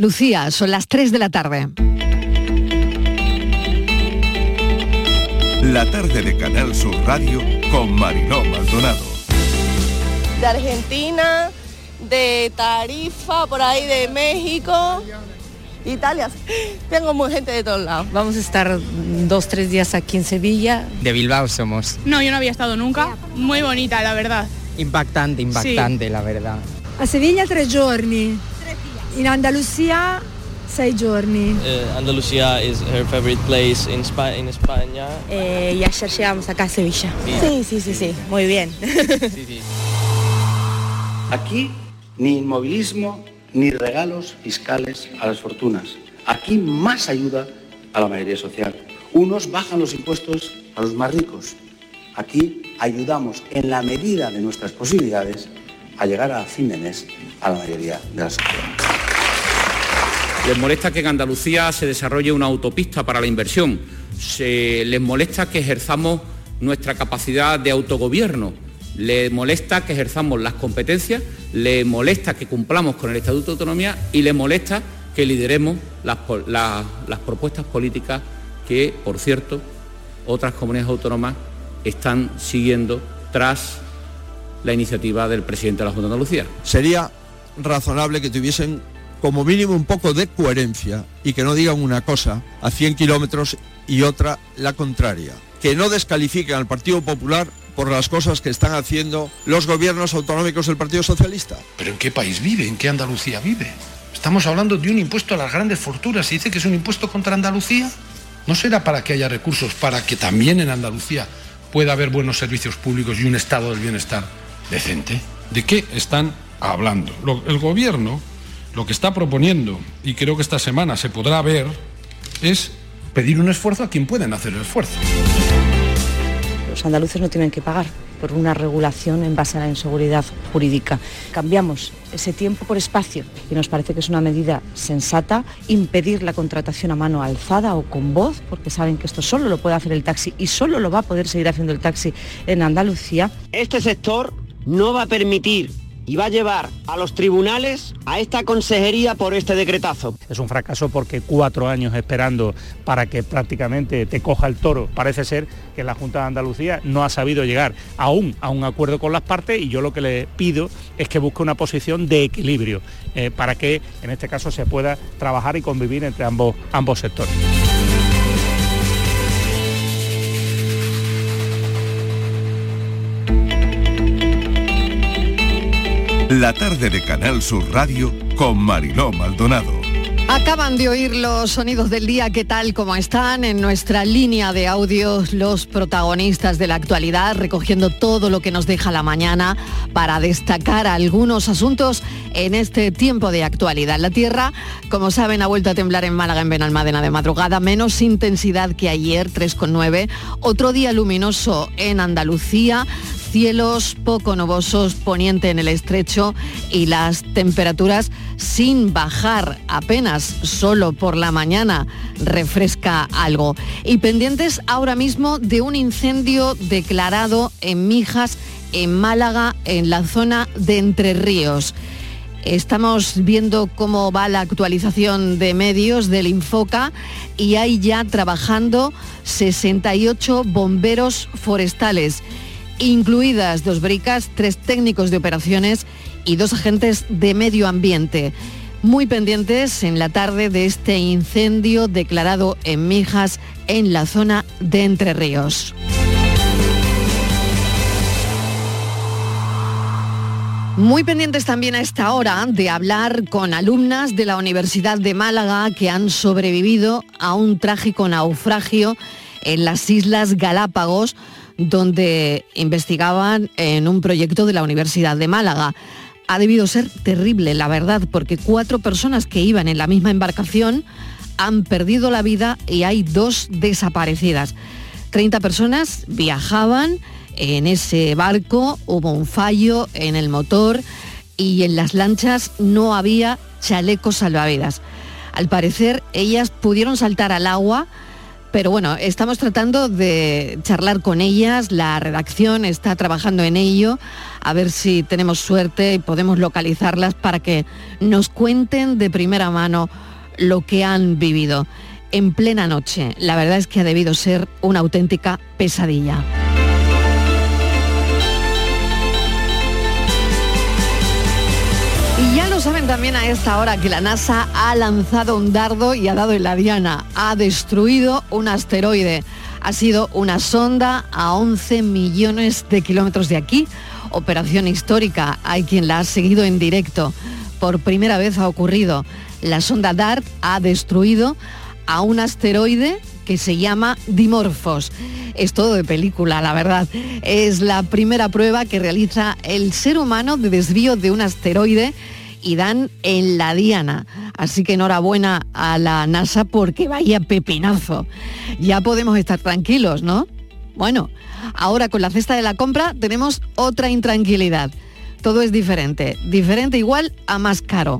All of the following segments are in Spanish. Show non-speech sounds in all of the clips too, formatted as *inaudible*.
Lucía, son las 3 de la tarde. La tarde de Canal Sur Radio con Mariló Maldonado. De Argentina, de Tarifa, por ahí de México, Italia. Tengo muy gente de todos lados. Vamos a estar dos, tres días aquí en Sevilla. De Bilbao somos. No, yo no había estado nunca. Muy bonita, la verdad. Impactante, impactante, la verdad. A Sevilla tres giorni. In Andalucía sei giorni. Uh, Andalucía is her favorite place in, Spa in España. Eh, y ayer llegamos acá a Sevilla. Sí, sí, sí, sí, muy bien. Sí. Aquí ni inmovilismo ni regalos fiscales a las fortunas. Aquí más ayuda a la mayoría social. Unos bajan los impuestos a los más ricos. Aquí ayudamos en la medida de nuestras posibilidades a llegar a fin de mes a la mayoría de la sociedad. Les molesta que en Andalucía se desarrolle una autopista para la inversión. Les molesta que ejerzamos nuestra capacidad de autogobierno. Les molesta que ejerzamos las competencias. Les molesta que cumplamos con el Estatuto de Autonomía y les molesta que lideremos las propuestas políticas que, por cierto, otras comunidades autónomas están siguiendo tras la iniciativa del presidente de la Junta de Andalucía. sería razonable que tuviesen como mínimo un poco de coherencia y que no digan una cosa a 100 kilómetros y otra la contraria. Que no descalifiquen al Partido Popular por las cosas que están haciendo los gobiernos autonómicos del Partido Socialista. ¿Pero en qué país vive? ¿En qué Andalucía vive? Estamos hablando de un impuesto a las grandes fortunas y dice que es un impuesto contra Andalucía. ¿No será para que haya recursos para que también en Andalucía pueda haber buenos servicios públicos y un estado del bienestar decente? ¿De qué están hablando? El gobierno lo que está proponiendo, y creo que esta semana se podrá ver, es pedir un esfuerzo a quien pueden hacer el esfuerzo. Los andaluces no tienen que pagar por una regulación en base a la inseguridad jurídica. Cambiamos ese tiempo por espacio y nos parece que es una medida sensata impedir la contratación a mano alzada o con voz, porque saben que esto solo lo puede hacer el taxi y solo lo va a poder seguir haciendo el taxi en Andalucía. Este sector no va a permitir y va a llevar a los tribunales a esta consejería por este decretazo. Es un fracaso porque cuatro años esperando para que prácticamente te coja el toro. Parece ser que la Junta de Andalucía no ha sabido llegar aún a un acuerdo con las partes y yo lo que le pido es que busque una posición de equilibrio eh, para que en este caso se pueda trabajar y convivir entre ambos, ambos sectores. La tarde de Canal Sur Radio con Mariló Maldonado. Acaban de oír los sonidos del día, ¿qué tal como están? En nuestra línea de audios, los protagonistas de la actualidad, recogiendo todo lo que nos deja la mañana para destacar algunos asuntos en este tiempo de actualidad. La Tierra, como saben, ha vuelto a temblar en Málaga, en Benalmádena de madrugada, menos intensidad que ayer, 3,9. Otro día luminoso en Andalucía, cielos poco nubosos, poniente en el estrecho y las temperaturas sin bajar apenas, solo por la mañana refresca algo. Y pendientes ahora mismo de un incendio declarado en Mijas, en Málaga, en la zona de Entre Ríos. Estamos viendo cómo va la actualización de medios del Infoca y hay ya trabajando 68 bomberos forestales incluidas dos bricas, tres técnicos de operaciones y dos agentes de medio ambiente. Muy pendientes en la tarde de este incendio declarado en Mijas, en la zona de Entre Ríos. Muy pendientes también a esta hora de hablar con alumnas de la Universidad de Málaga que han sobrevivido a un trágico naufragio en las Islas Galápagos, donde investigaban en un proyecto de la Universidad de Málaga. Ha debido ser terrible, la verdad, porque cuatro personas que iban en la misma embarcación han perdido la vida y hay dos desaparecidas. 30 personas viajaban en ese barco, hubo un fallo en el motor y en las lanchas no había chalecos salvavidas. Al parecer, ellas pudieron saltar al agua Pero bueno, estamos tratando de charlar con ellas, la redacción está trabajando en ello, a ver si tenemos suerte y podemos localizarlas para que nos cuenten de primera mano lo que han vivido en plena noche. La verdad es que ha debido ser una auténtica pesadilla. Saben también a esta hora que la NASA ha lanzado un dardo y ha dado en la diana. Ha destruido un asteroide. Ha sido una sonda a 11 millones de kilómetros de aquí. Operación histórica. Hay quien la ha seguido en directo. Por primera vez ha ocurrido. La sonda DART ha destruido a un asteroide que se llama Dimorphos. Es todo de película, la verdad. Es la primera prueba que realiza el ser humano de desvío de un asteroide y dan en la diana. Así que enhorabuena a la NASA porque vaya pepinazo. Ya podemos estar tranquilos, ¿no? Bueno, ahora con la cesta de la compra tenemos otra intranquilidad. Todo es diferente, diferente igual a más caro.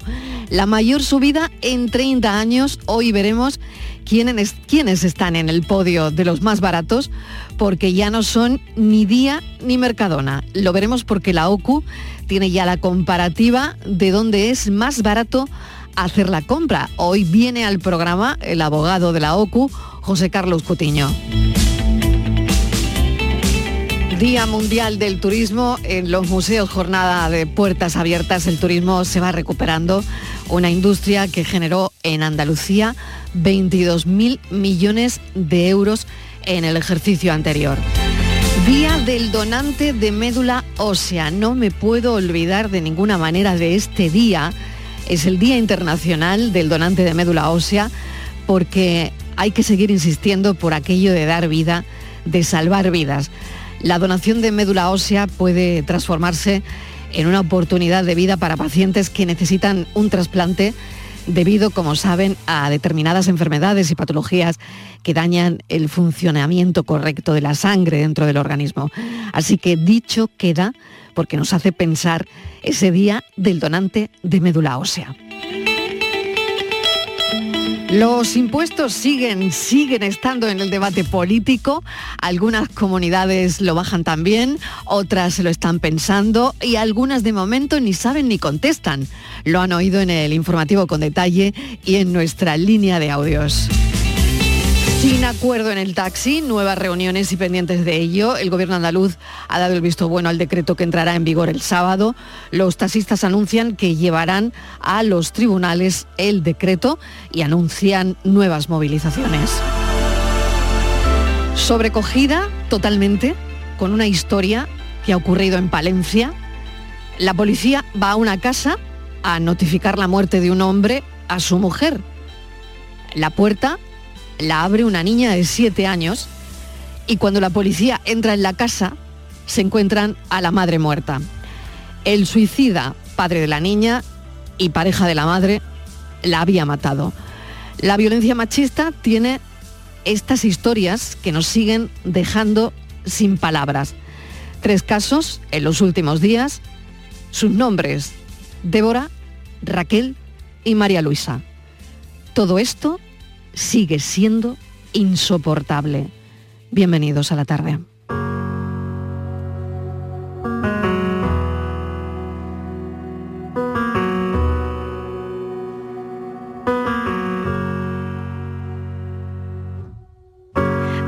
La mayor subida en 30 años, hoy veremos quiénes, quiénes están en el podio de los más baratos, porque ya no son ni Día ni Mercadona. Lo veremos porque la OCU tiene ya la comparativa de dónde es más barato hacer la compra. Hoy viene al programa el abogado de la OCU, José Carlos Cutiño. Día Mundial del Turismo en los museos, jornada de puertas abiertas, el turismo se va recuperando, una industria que generó en Andalucía 22.000 millones de euros en el ejercicio anterior. Día del donante de médula ósea. No me puedo olvidar de ninguna manera de este día. Es el Día Internacional del Donante de Médula Ósea porque hay que seguir insistiendo por aquello de dar vida, de salvar vidas. La donación de médula ósea puede transformarse en una oportunidad de vida para pacientes que necesitan un trasplante debido, como saben, a determinadas enfermedades y patologías que dañan el funcionamiento correcto de la sangre dentro del organismo. Así que dicho queda porque nos hace pensar ese día del donante de médula ósea. Los impuestos siguen, siguen estando en el debate político. Algunas comunidades lo bajan también, otras lo están pensando y algunas de momento ni saben ni contestan. Lo han oído en el informativo con detalle y en nuestra línea de audios. Sin acuerdo en el taxi, nuevas reuniones y pendientes de ello, el gobierno andaluz ha dado el visto bueno al decreto que entrará en vigor el sábado. Los taxistas anuncian que llevarán a los tribunales el decreto y anuncian nuevas movilizaciones. Sobrecogida totalmente con una historia que ha ocurrido en Palencia. La policía va a una casa a notificar la muerte de un hombre a su mujer. La puerta la abre una niña de 7 años y cuando la policía entra en la casa se encuentran a la madre muerta. El suicida, padre de la niña y pareja de la madre, la había matado. La violencia machista tiene estas historias que nos siguen dejando sin palabras. Tres casos en los últimos días, sus nombres, Débora, Raquel y María Luisa. Todo esto sigue siendo insoportable. Bienvenidos a la tarde.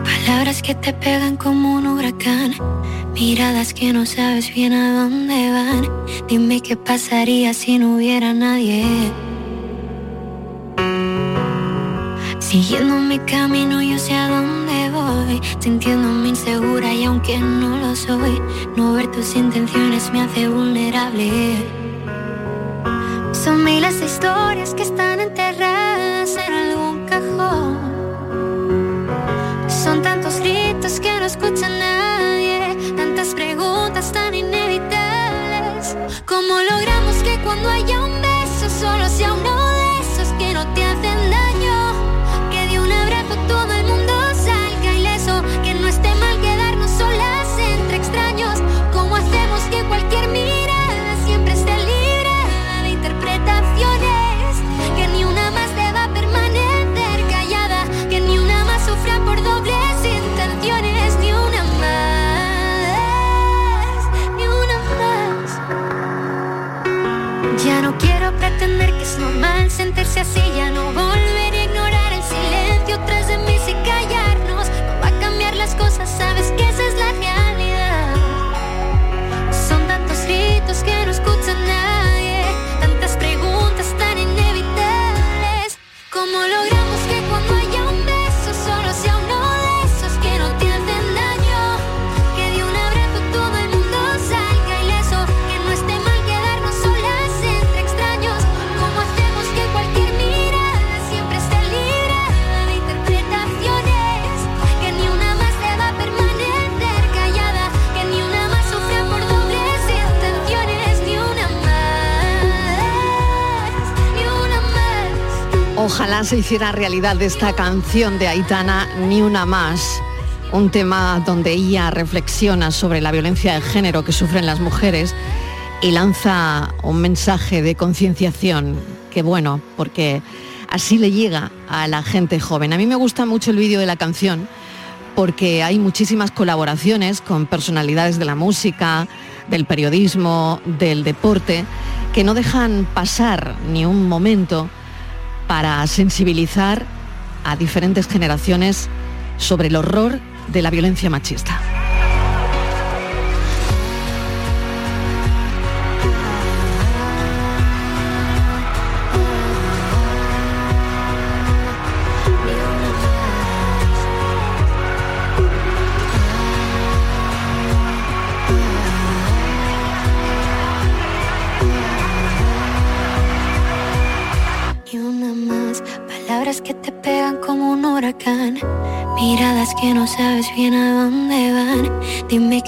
Palabras que te pegan como un huracán, miradas que no sabes bien a dónde van. Dime qué pasaría si no hubiera nadie. Siguiendo mi camino yo sé a dónde voy. Sintiéndome insegura y aunque no lo soy No ver tus intenciones me hace vulnerable. Son miles de historias que están enterradas en algún cajón. Son tantos gritos que no escucha nadie Tantas preguntas tan inevitables. ¿Cómo logramos que cuando haya un beso solo sea uno de si ya no Ojalá se hiciera realidad esta canción de Aitana, Ni una más, un tema donde ella reflexiona sobre la violencia de género que sufren las mujeres y lanza un mensaje de concienciación, que bueno, porque así le llega a la gente joven. A mí me gusta mucho el vídeo de la canción porque hay muchísimas colaboraciones con personalidades de la música, del periodismo, del deporte, que no dejan pasar ni un momento para sensibilizar a diferentes generaciones sobre el horror de la violencia machista.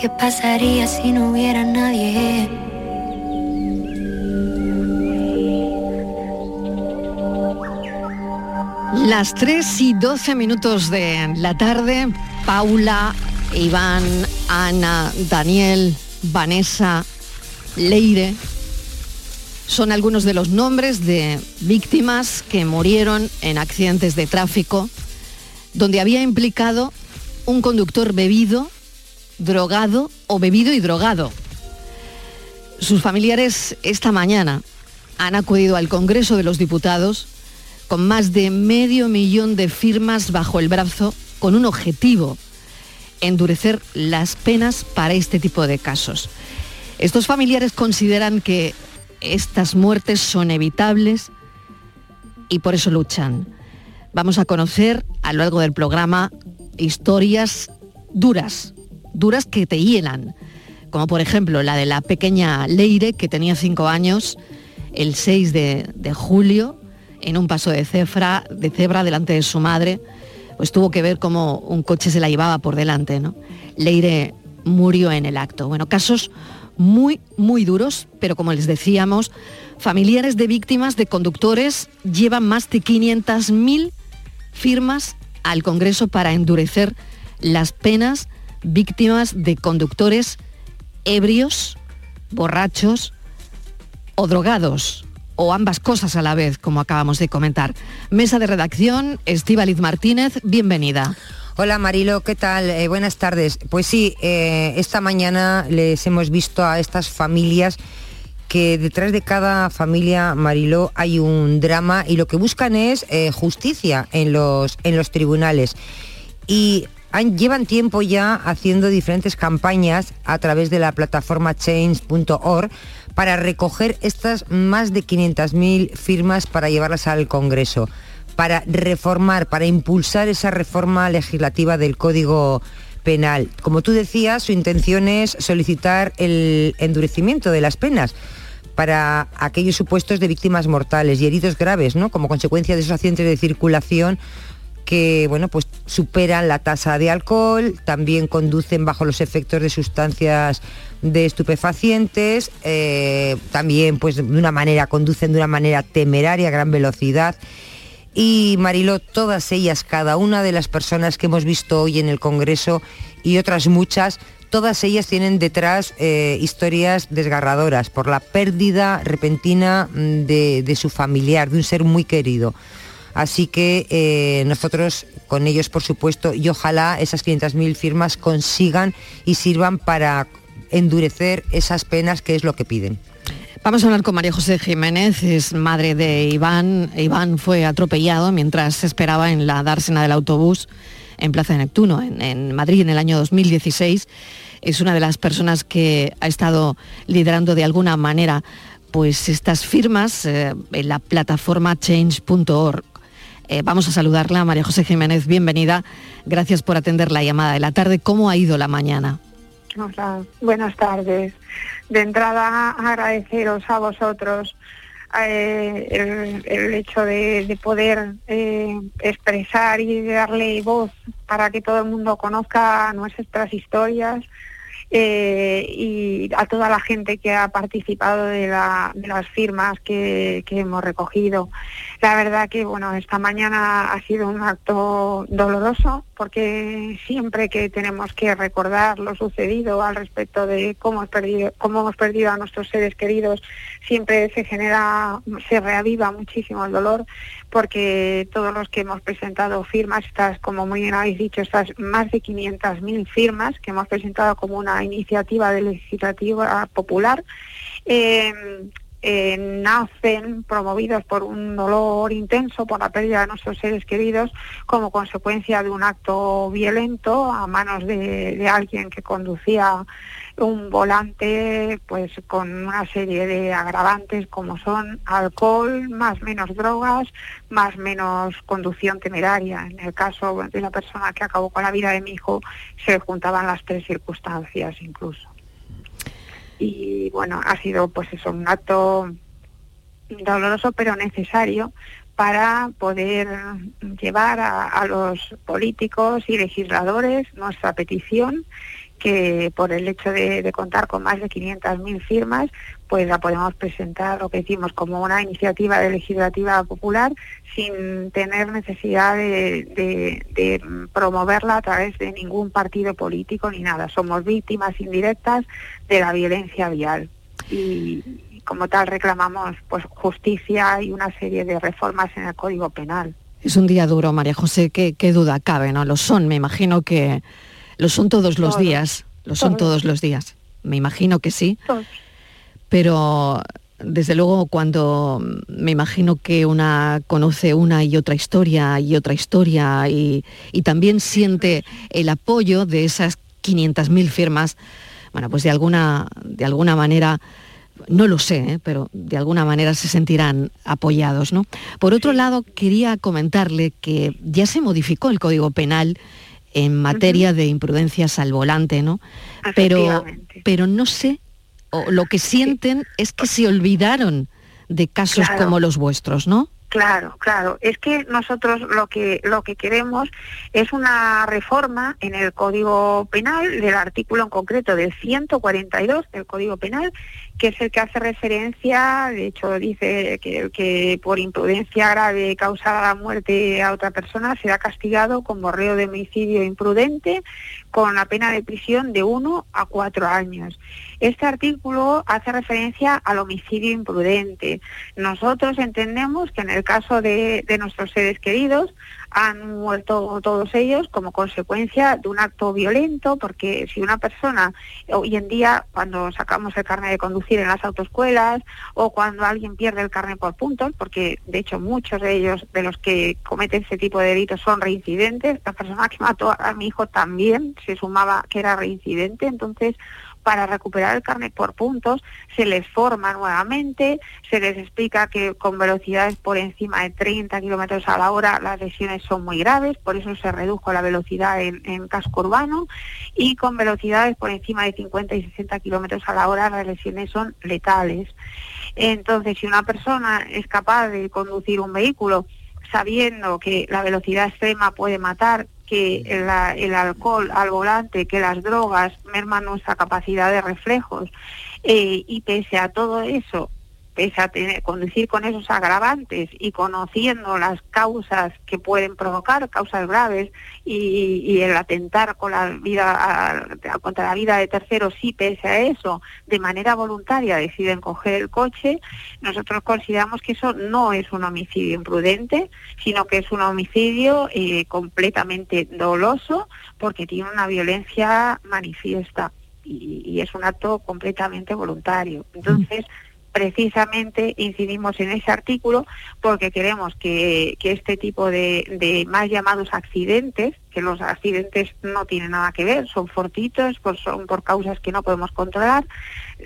Qué pasaría si no hubiera nadie. Las 3 y 12 minutos de la tarde, Paula, Iván, Ana, Daniel, Vanessa, Leire, son algunos de los nombres de víctimas que murieron en accidentes de tráfico donde había implicado un conductor bebido, drogado o bebido y drogado. Sus familiares esta mañana han acudido al Congreso de los Diputados con más de medio millón de firmas bajo el brazo con un objetivo, endurecer las penas para este tipo de casos. Estos familiares consideran que estas muertes son evitables y por eso luchan. Vamos a conocer a lo largo del programa historias duras, duras que te hielan, como por ejemplo la de la pequeña Leire, que tenía cinco años, el 6 de, de julio, en un paso de cebra, de cebra delante de su madre, pues tuvo que ver cómo un coche se la llevaba por delante. ¿no? Leire murió en el acto. Bueno, casos muy, muy duros, pero como les decíamos, familiares de víctimas de conductores llevan más de 500.000 firmas al Congreso para endurecer las penas víctimas de conductores ebrios, borrachos o drogados, o ambas cosas a la vez, como acabamos de comentar. Mesa de redacción, Estíbaliz Martínez, bienvenida. Hola Marilo, ¿qué tal? Eh, buenas tardes. Pues sí, eh, esta mañana les hemos visto a estas familias que detrás de cada familia Mariló hay un drama y lo que buscan es eh, justicia en los, en los tribunales. Y llevan tiempo ya haciendo diferentes campañas a través de la plataforma change.org para recoger estas más de 500.000 firmas para llevarlas al Congreso, para reformar, para impulsar esa reforma legislativa del Código Penal. Como tú decías, su intención es solicitar el endurecimiento de las penas para aquellos supuestos de víctimas mortales y heridos graves, ¿no? Como consecuencia de esos accidentes de circulación que bueno, pues superan la tasa de alcohol, también conducen bajo los efectos de sustancias de estupefacientes, eh, también pues de una manera, conducen de una manera temeraria a gran velocidad. Y Mariló, todas ellas, cada una de las personas que hemos visto hoy en el Congreso y otras muchas, todas ellas tienen detrás eh, historias desgarradoras por la pérdida repentina mm, de, de su familiar, de un ser muy querido. Así que eh, nosotros con ellos, por supuesto, y ojalá esas 500.000 firmas consigan y sirvan para endurecer esas penas que es lo que piden. Vamos a hablar con María José Jiménez, es madre de Iván. Iván fue atropellado mientras esperaba en la dársena del autobús en Plaza de Neptuno, en, en Madrid, en el año 2016. Es una de las personas que ha estado liderando de alguna manera pues estas firmas eh, en la plataforma change.org. Eh, vamos a saludarla, María José Jiménez, bienvenida. Gracias por atender la llamada de la tarde. ¿Cómo ha ido la mañana? Hola, buenas tardes. De entrada, agradeceros a vosotros eh, el, hecho de, de poder eh, expresar y darle voz para que todo el mundo conozca nuestras historias y a toda la gente que ha participado de, las firmas que, hemos recogido. La verdad que bueno, esta mañana ha sido un acto doloroso porque siempre que tenemos que recordar lo sucedido al respecto de cómo hemos perdido, cómo hemos perdido a nuestros seres queridos, siempre se genera, se reaviva muchísimo el dolor porque todos los que hemos presentado firmas, estas, como muy bien habéis dicho, estas más de 500.000 firmas que hemos presentado como una iniciativa de legislativa popular, eh, eh, nacen promovidos por un dolor intenso por la pérdida de nuestros seres queridos como consecuencia de un acto violento a manos de alguien que conducía un volante pues con una serie de agravantes como son alcohol, más menos drogas, más menos conducción temeraria. En el caso de la persona que acabó con la vida de mi hijo se juntaban las tres circunstancias incluso. Y bueno, ha sido pues eso, un acto doloroso pero necesario para poder llevar a, a los políticos y legisladores nuestra petición que por el hecho de, contar con más de 500.000 firmas, pues la podemos presentar, lo que decimos, como una iniciativa de legislativa popular sin tener necesidad de, promoverla a través de ningún partido político ni nada. Somos víctimas indirectas de la violencia vial. Y, como tal reclamamos pues justicia y una serie de reformas en el Código Penal. Es un día duro, María José, qué, qué duda cabe, ¿no? Lo son, me imagino que lo son todos los días, lo son todos los días. Me imagino que sí. Pero desde luego cuando me imagino que una conoce una y otra historia y otra historia y, también siente el apoyo de esas 500.000 firmas, bueno, pues de alguna, de alguna manera, no lo sé, ¿eh? pero de alguna manera se sentirán apoyados. ¿no? Por otro lado, quería comentarle que ya se modificó el Código Penal en materia de imprudencias al volante, ¿no? Pero, pero no sé, o lo que sienten es que se olvidaron de casos como los vuestros, ¿no? Claro, claro. Es que nosotros lo que lo que queremos es una reforma en el Código Penal del artículo en concreto del 142 del Código Penal que es el que hace referencia, de hecho dice que, que por imprudencia grave causada la muerte a otra persona será castigado con borreo de homicidio imprudente con la pena de prisión de uno a cuatro años. Este artículo hace referencia al homicidio imprudente. Nosotros entendemos que en el caso de, de nuestros seres queridos, han muerto todos ellos como consecuencia de un acto violento, porque si una persona, hoy en día, cuando sacamos el carnet de conducir en las autoescuelas o cuando alguien pierde el carnet por puntos, porque de hecho muchos de ellos, de los que cometen ese tipo de delitos, son reincidentes, la persona que mató a mi hijo también se sumaba que era reincidente, entonces para recuperar el carnet por puntos, se les forma nuevamente, se les explica que con velocidades por encima de 30 kilómetros a la hora las lesiones son muy graves, por eso se redujo la velocidad en, en casco urbano, y con velocidades por encima de 50 y 60 kilómetros a la hora las lesiones son letales. Entonces, si una persona es capaz de conducir un vehículo sabiendo que la velocidad extrema puede matar, que el, alcohol al volante, que las drogas merman nuestra capacidad de reflejos. Eh, y pese a todo eso pese a tener, conducir con esos agravantes y conociendo las causas que pueden provocar, causas graves, y, el atentar con la vida, contra la vida de terceros, sí, pese a eso, de manera voluntaria deciden coger el coche, nosotros consideramos que eso no es un homicidio imprudente, sino que es un homicidio eh, completamente doloso porque tiene una violencia manifiesta. Y, es un acto completamente voluntario. Entonces, precisamente incidimos en ese artículo porque queremos que, este tipo de, más llamados accidentes, que los accidentes no tienen nada que ver, son fortitos, pues son por causas que no podemos controlar,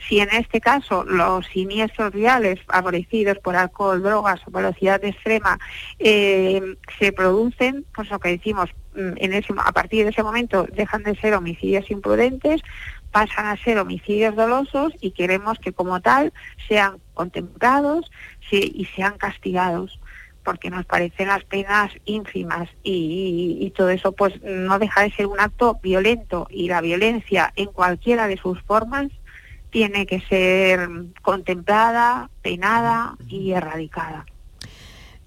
si en este caso los siniestros viales favorecidos por alcohol, drogas o velocidad extrema eh, se producen, pues lo que decimos, mm, en a partir de ese momento dejan de ser homicidios imprudentes, pasan a ser homicidios dolosos y queremos que como tal sean contemplados y sean castigados porque nos parecen las penas ínfimas y, todo eso pues no deja de ser un acto violento y la violencia en cualquiera de sus formas tiene que ser contemplada, penada y erradicada.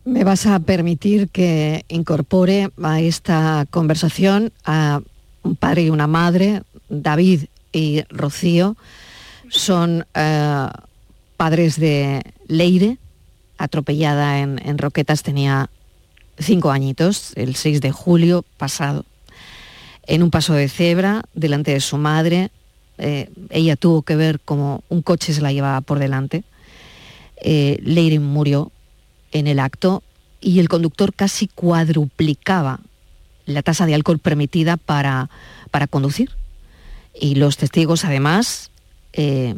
Me vas a permitir que incorpore a esta conversación a un padre y una madre, David y Rocío, son eh, padres de Leire, atropellada en, en Roquetas, tenía cinco añitos, el 6 de julio pasado. En un paso de cebra, delante de su madre, eh, ella tuvo que ver como un coche se la llevaba por delante. Eh, Leire murió en el acto y el conductor casi cuadruplicaba la tasa de alcohol permitida para, para conducir. Y los testigos además eh,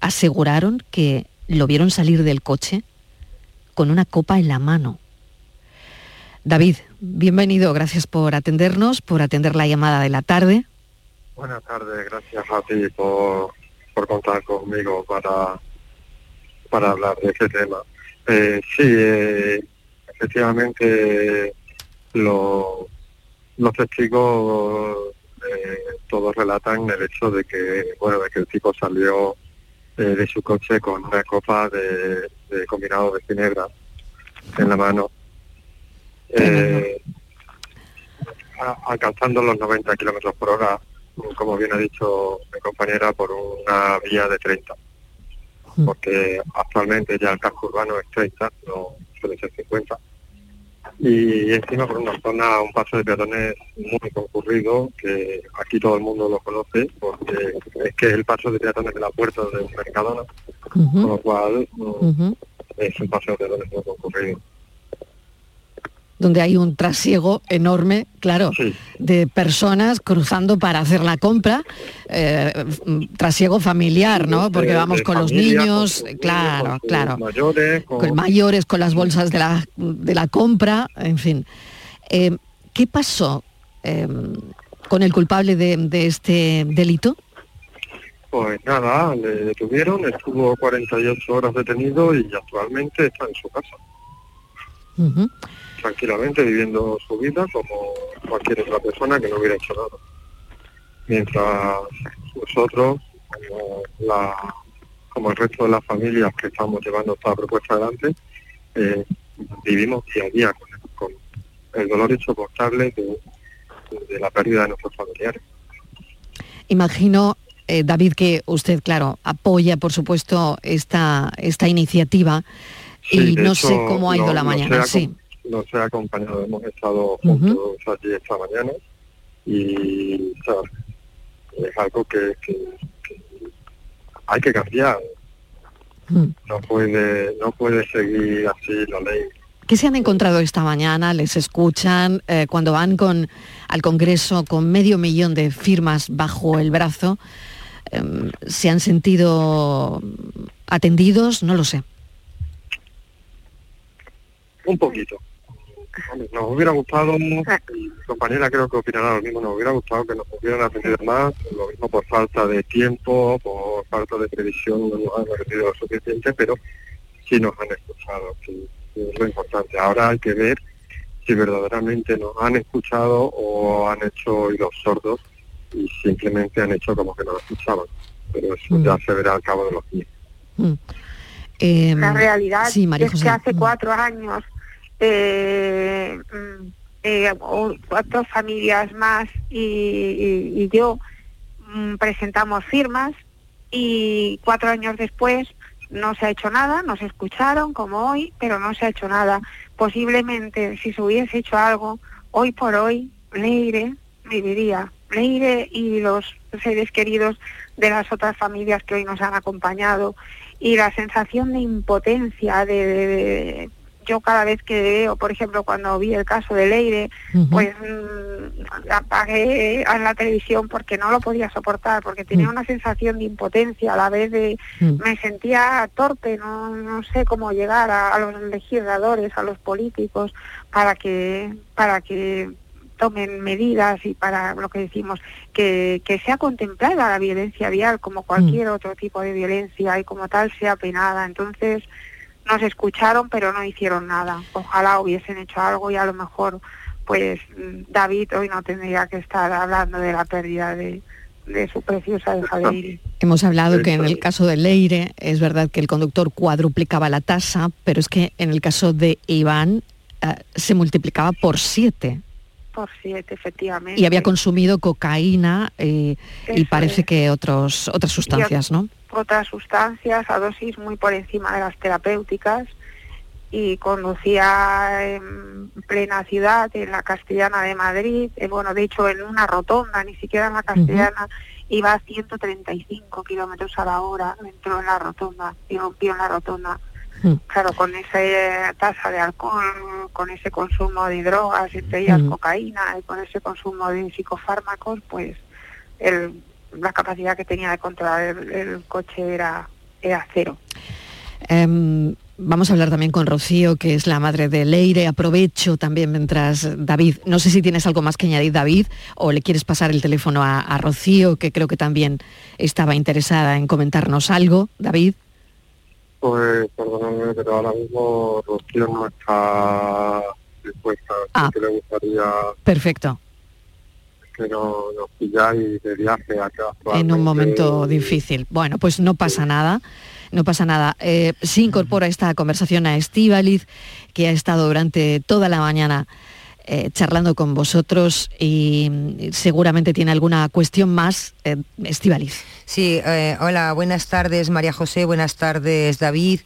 aseguraron que lo vieron salir del coche con una copa en la mano. David, bienvenido, gracias por atendernos, por atender la llamada de la tarde. Buenas tardes, gracias a ti por, por contar conmigo para, para hablar de este tema. Eh, sí, eh, efectivamente lo- los testigos eh, todos relatan el hecho de que bueno de que el tipo salió eh, de su coche con una copa de, de combinado de ginebra en la mano eh, a- alcanzando los 90 kilómetros por hora como bien ha dicho mi compañera por una vía de 30 porque actualmente ya el casco urbano es 30 no suele ser 50 y encima por una zona, un paso de peatones muy concurrido, que aquí todo el mundo lo conoce, porque es que es el paso de peatones de la puerta de Mercadona, con lo cual es un paso de peatones muy concurrido. Donde hay un trasiego enorme, claro, de personas cruzando para hacer la compra, eh, trasiego familiar, ¿no? Porque vamos con los niños, con claro, niños, con sus claro. mayores, con- Con mayores, con las bolsas de la, de la compra, en fin. Eh, ¿Qué pasó eh, con el culpable de, de este delito? Pues nada, le detuvieron, estuvo 48 horas detenido y actualmente está en su casa. Tranquilamente viviendo su vida como cualquier otra persona que no hubiera hecho nada. Mientras nosotros, como, la, como el resto de las familias que estamos llevando esta propuesta adelante, eh, vivimos día a día con, con el dolor insoportable de, de la pérdida de nuestros familiares. Imagino, eh, David, que usted, claro, apoya, por supuesto, esta, esta iniciativa y Sí, no hecho, sé cómo ha ido no- la mañana, sí. Nos he acompañado, hemos estado juntos allí esta mañana y o sea, es algo que, que- que hay que cambiar. Mm. No puede, no puede seguir así la ley. ¿Qué se han encontrado esta mañana? ¿Les escuchan eh, cuando van con, al Congreso con medio millón de firmas bajo el brazo? Em, ¿Se han sentido atendidos? No lo sé. Un poquito. Nos hubiera gustado, compañera creo que opinará lo mismo, nos hubiera gustado que nos hubieran atendido más, lo mismo por falta de tiempo, por falta de previsión, no nos han atendido lo suficiente, pero sí nos han escuchado, que, es lo importante. Ahora hay que ver si verdaderamente nos han escuchado o han hecho oídos sordos y simplemente han hecho como que no lo escuchaban. Pero eso ya se verá al cabo de los días. Mm. Em, La realidad sí, María es José. que hace cuatro años eh, mm, eh, cuatro familias más y, yo mm, presentamos firmas y cuatro años después no se ha hecho nada, nos escucharon como hoy, pero no se ha hecho nada. Posiblemente si se hubiese hecho algo, hoy por hoy Leire viviría. Leire y los seres queridos de las otras familias que hoy nos han acompañado y la sensación de impotencia de- yo cada vez que veo, por ejemplo, cuando vi el caso de Leire, pues mm, apagué a la televisión porque no lo podía soportar, porque tenía una sensación de impotencia a la vez de me sentía torpe, no, no sé cómo llegar a, a los legisladores, a los políticos, para que, para que tomen medidas y para lo que decimos, que, que sea contemplada la violencia vial como cualquier otro tipo de violencia y como tal sea penada. Entonces, nos escucharon pero no hicieron nada. Ojalá hubiesen hecho algo y a lo mejor pues David hoy no tendría que estar hablando de la pérdida de, de su preciosa hija de Iris. Hemos hablado que en el caso de Leire es verdad que el conductor cuadruplicaba la tasa, pero es que en el caso de Iván eh, se multiplicaba por siete Por siete, efectivamente. y había consumido cocaína eh, y parece es. que otros, otras sustancias, ¿no? otras sustancias a dosis muy por encima de las terapéuticas y conducía en plena ciudad, en la Castellana de Madrid, eh, bueno, de hecho en una rotonda, ni siquiera en la Castellana, iba a 135 kilómetros a la hora, entró en la rotonda y rompió en la rotonda. Claro, con esa tasa de alcohol, con ese consumo de drogas, entre ellas cocaína, y con ese consumo de psicofármacos, pues el, la capacidad que tenía de controlar el, el coche era, era cero. Em, vamos a hablar también con Rocío, que es la madre de Leire. Aprovecho también mientras David, no sé si tienes algo más que añadir, David, o le quieres pasar el teléfono a, a Rocío, que creo que también estaba interesada en comentarnos algo. David. Pues perdóname, pero ahora mismo Rocío no está dispuesta, Ah. que le gustaría Perfecto. que no- nos pilláis de viaje acá. en un momento difícil. Bueno, pues no pasa nada, no pasa nada. Eh, se incorpora esta conversación a Estíbaliz, que ha estado durante toda la mañana eh, charlando con vosotros y seguramente tiene alguna cuestión más. Eh, Estíbaliz. Sí, eh, hola, buenas tardes María José, buenas tardes David.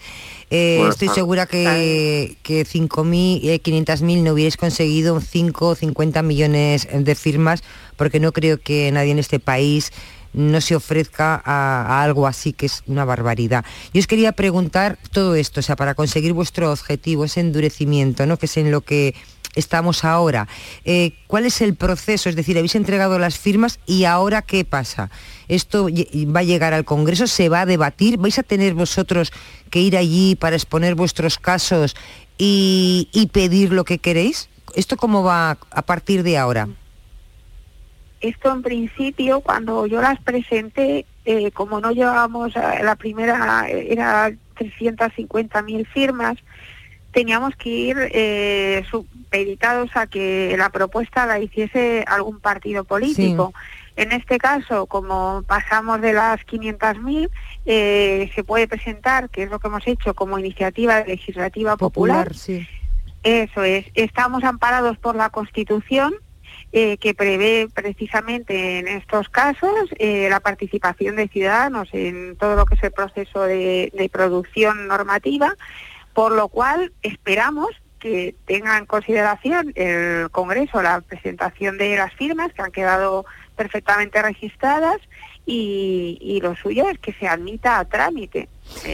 Eh, Buenas estoy tardes. segura que, que 5.000, eh, 500.000 no hubierais conseguido 5 o 50 millones de firmas, porque no creo que nadie en este país no se ofrezca a, a algo así que es una barbaridad. Yo os quería preguntar todo esto, o sea, para conseguir vuestro objetivo, ese endurecimiento, ¿no? que es en lo que estamos ahora. Eh, ¿Cuál es el proceso? Es decir, habéis entregado las firmas y ahora qué pasa? ¿Esto va a llegar al Congreso? ¿Se va a debatir? ¿Vais a tener vosotros que ir allí para exponer vuestros casos y, pedir lo que queréis? ¿Esto cómo va a partir de ahora? Esto en principio, cuando yo las presenté, eh, como no llevábamos a- la primera, eh, era 350.000 firmas, teníamos que ir eh, supeditados a que la propuesta la hiciese algún partido político. En este caso, como pasamos de las 500.000, eh, se puede presentar, que es lo que hemos hecho, como iniciativa legislativa popular. sí. Eso es. Estamos amparados por la Constitución, eh, que prevé precisamente en estos casos eh, la participación de ciudadanos en todo lo que es el proceso de, de producción normativa, por lo cual esperamos que tenga en consideración el Congreso la presentación de las firmas que han quedado perfectamente registradas y, y lo suyo es que se admita a trámite.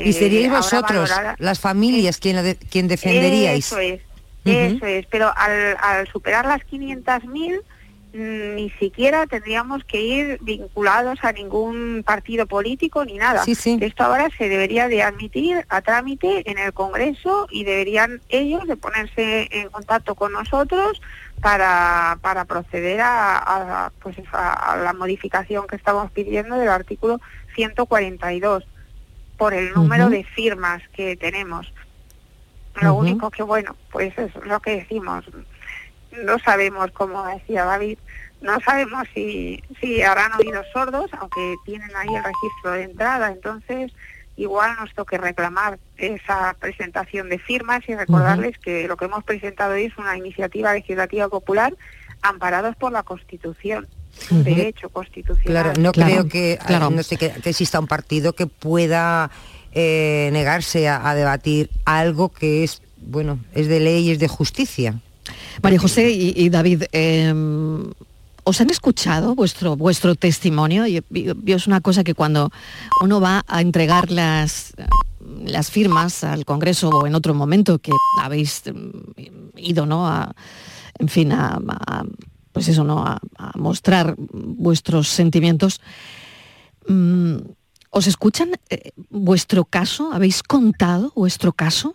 Y seríais Eh, vosotros, las familias, quien, la de- quien defenderíais. eso es, eso es. Pero al, al superar las 500.000, mm, ni siquiera tendríamos que ir vinculados a ningún partido político ni nada. Sí, sí. Esto ahora se debería de admitir a trámite en el Congreso y deberían ellos de ponerse en contacto con nosotros para, para proceder a, a, pues a- a la modificación que estamos pidiendo del artículo 142 por el número de firmas que tenemos. Lo único que, bueno, pues es lo que decimos. No sabemos, como decía David, no sabemos si, si harán oídos sordos, aunque tienen ahí el registro de entrada. Entonces, igual nos toque reclamar esa presentación de firmas y recordarles que lo que hemos presentado hoy es una iniciativa legislativa popular amparados por la Constitución, un derecho constitucional. Claro, no Claro, creo que, claro. no sé, que, que exista un partido que pueda eh, negarse a, a debatir algo que es, bueno, es de ley y es de justicia. María José y, David, eh, ¿os han escuchado vuestro, vuestro testimonio? Y, y- y es una cosa que cuando uno va a entregar las, las firmas al Congreso o en otro momento que habéis mm, ido, ¿no? A, en fin, pues eso, ¿no? A mostrar vuestros sentimientos. Mm, ¿Os escuchan eh, vuestro caso? ¿Habéis contado vuestro caso?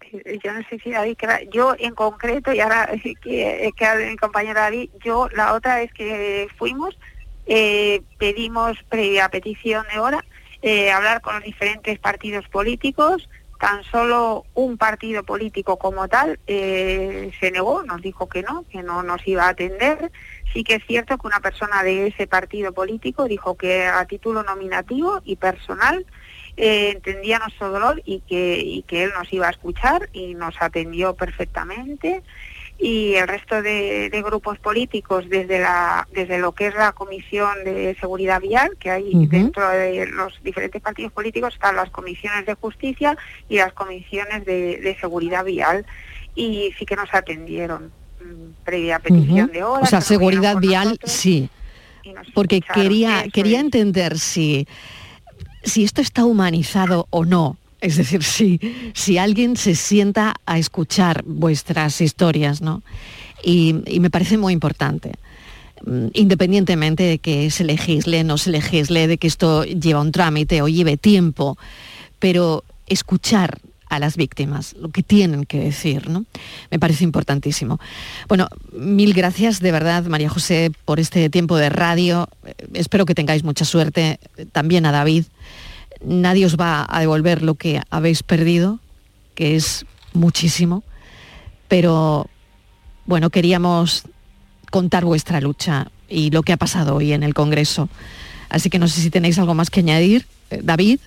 Eh, yo no sé si David, yo en concreto, y ahora *laughs* que, que hable mi compañero David, yo la otra vez que fuimos, eh, pedimos previa petición de hora, eh, hablar con los diferentes partidos políticos. Tan solo un partido político como tal eh, se negó, nos dijo que no, que no nos iba a atender. Sí que es cierto que una persona de ese partido político dijo que a título nominativo y personal eh, entendía nuestro dolor y que, y que él nos iba a escuchar y nos atendió perfectamente y el resto de, de grupos políticos desde la desde lo que es la comisión de seguridad vial que hay dentro de los diferentes partidos políticos están las comisiones de justicia y las comisiones de, de seguridad vial y sí que nos atendieron mm, previa petición de horas O sea, seguridad vial, sí. Porque escucharon. quería, Eso quería es. entender si, si esto está humanizado o no. Es decir, si, si alguien se sienta a escuchar vuestras historias, ¿no? Y, y me parece muy importante. Mm, Independientemente de que se legisle, no se legisle, de que esto lleva un trámite o lleve tiempo, pero escuchar a las víctimas, lo que tienen que decir, ¿no? Me parece importantísimo. Bueno, mil gracias de verdad, María José, por este tiempo de radio. Eh, Espero que tengáis mucha suerte. eh, También a David. Nadie os va a devolver lo que habéis perdido, que es muchísimo. Pero, bueno, queríamos contar vuestra lucha y lo que ha pasado hoy en el Congreso. Así que no sé si tenéis algo más que añadir. Eh, David.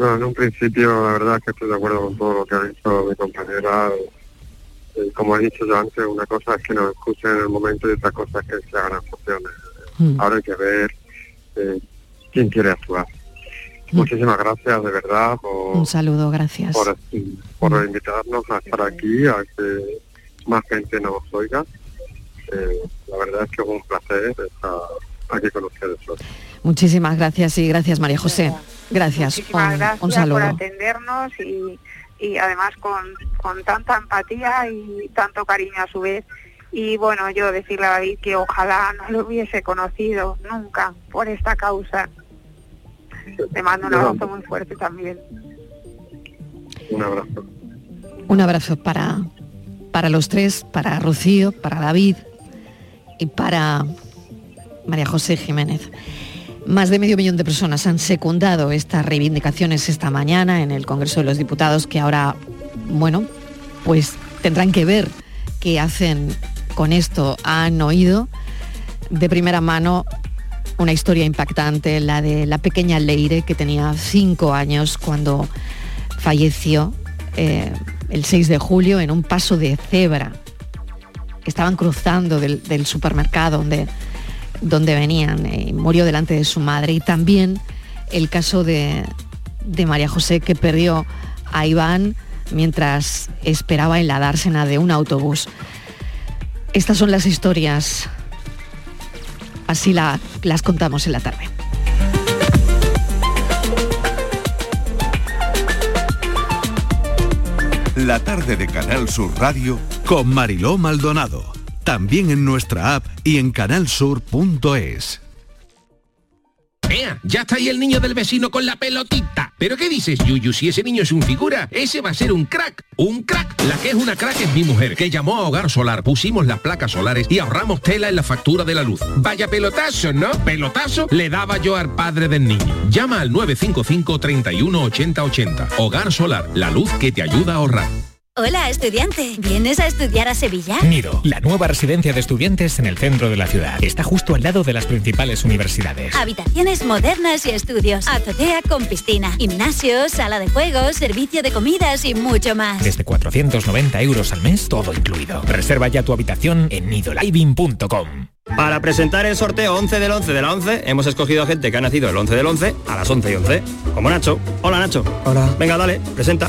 Bueno, en un principio la verdad es que estoy de acuerdo con todo lo que ha dicho mi compañera. Eh, como he dicho yo antes, una cosa es que nos escuchen en el momento y otra cosa es que se hagan actuaciones. Mm. Ahora hay que ver eh, quién quiere actuar. Muchísimas gracias de verdad por, Un saludo, gracias. por, por invitarnos a estar aquí, a que más gente nos oiga. Eh, la verdad es que es un placer estar aquí con ustedes hoy. Muchísimas gracias y gracias María José. Gracias. Muchísimas Un, gracias un saludo. por atendernos y, y además con, con tanta empatía y tanto cariño a su vez. Y bueno, yo decirle a David que ojalá no lo hubiese conocido nunca por esta causa. Le mando un abrazo muy fuerte también. Un abrazo. Un abrazo para, para los tres, para Rocío, para David y para María José Jiménez. Más de medio millón de personas han secundado estas reivindicaciones esta mañana en el Congreso de los Diputados que ahora, bueno, pues tendrán que ver qué hacen con esto. Han oído de primera mano una historia impactante, la de la pequeña Leire que tenía cinco años cuando falleció eh, el 6 de julio en un paso de cebra. Estaban cruzando del, del supermercado donde, donde venían, eh, murió delante de su madre. Y también el caso de, de María José que perdió a Iván mientras esperaba en la dársena de un autobús. Estas son las historias, así la- las contamos en la tarde. La tarde de Canal Sur Radio con Mariló Maldonado. También en nuestra app y en canalsur.es. Ea, ya está ahí el niño del vecino con la pelotita. ¿Pero qué dices, Yuyu? Si ese niño es un figura, ese va a ser un crack. Un crack. La que es una crack es mi mujer, que llamó a Hogar Solar, pusimos las placas solares y ahorramos tela en la factura de la luz. Vaya pelotazo, ¿no? Pelotazo le daba yo al padre del niño. Llama al 955 31 80 80. Hogar Solar, la luz que te ayuda a ahorrar. Hola, estudiante. ¿Vienes a estudiar a Sevilla? Nido, la nueva residencia de estudiantes en el centro de la ciudad. Está justo al lado de las principales universidades. Habitaciones modernas y estudios. Azotea con piscina. Gimnasio, sala de juegos, servicio de comidas y mucho más. Desde 490 euros al mes, todo incluido. Reserva ya tu habitación en nidoliving.com. Para presentar el sorteo 11 del 11 de la 11, hemos escogido a gente que ha nacido el 11 del 11 a las 11 y 11. Como Nacho. Hola, Nacho. Hola. Venga, dale, presenta.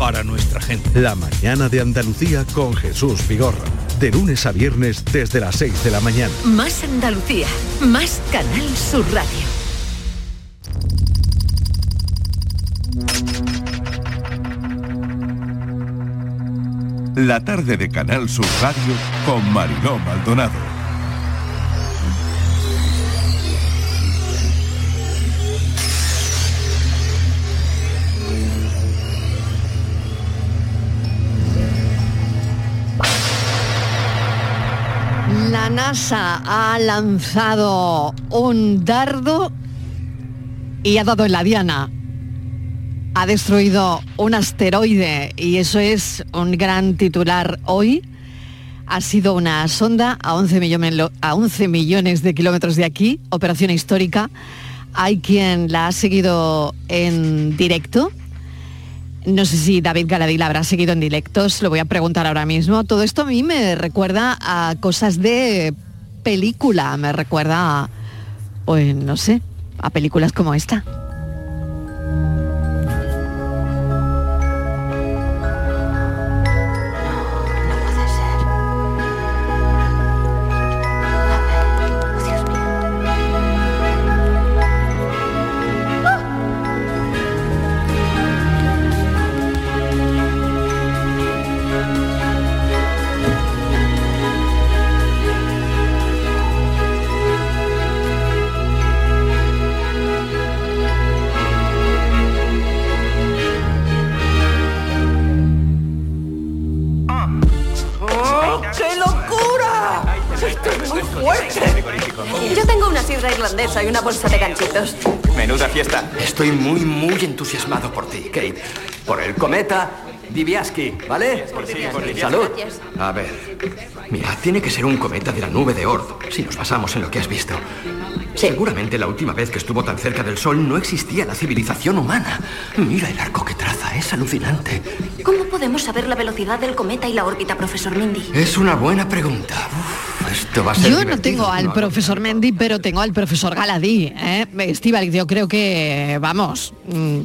para nuestra gente. La mañana de Andalucía con Jesús Vigorra. De lunes a viernes desde las 6 de la mañana. Más Andalucía, más Canal Sur Radio. La tarde de Canal Sur Radio con Mariló Maldonado. La NASA ha lanzado un dardo y ha dado en la diana. Ha destruido un asteroide y eso es un gran titular hoy. Ha sido una sonda a 11, millones, a 11 millones de kilómetros de aquí, operación histórica. Hay quien la ha seguido en directo no sé si David Galadí habrá seguido en directos, lo voy a preguntar ahora mismo. Todo esto a mí me recuerda a cosas de película, me recuerda, a, pues no sé, a películas como esta. Estoy muy, muy entusiasmado por ti, Kate. Por el cometa Diviaski, ¿vale? Salud. Gracias. A ver. Mira, tiene que ser un cometa de la nube de Oort, si nos basamos en lo que has visto. Seguramente la última vez que estuvo tan cerca del Sol no existía la civilización humana. Mira el arco que traza, es alucinante. ¿Cómo podemos saber la velocidad del cometa y la órbita, profesor Mindy? Es una buena pregunta. Uf, esto va a ser Yo no tengo al profesor Mendy, pero tengo al profesor Galadí. ¿eh? Estíbaliz, yo creo que, vamos, mm,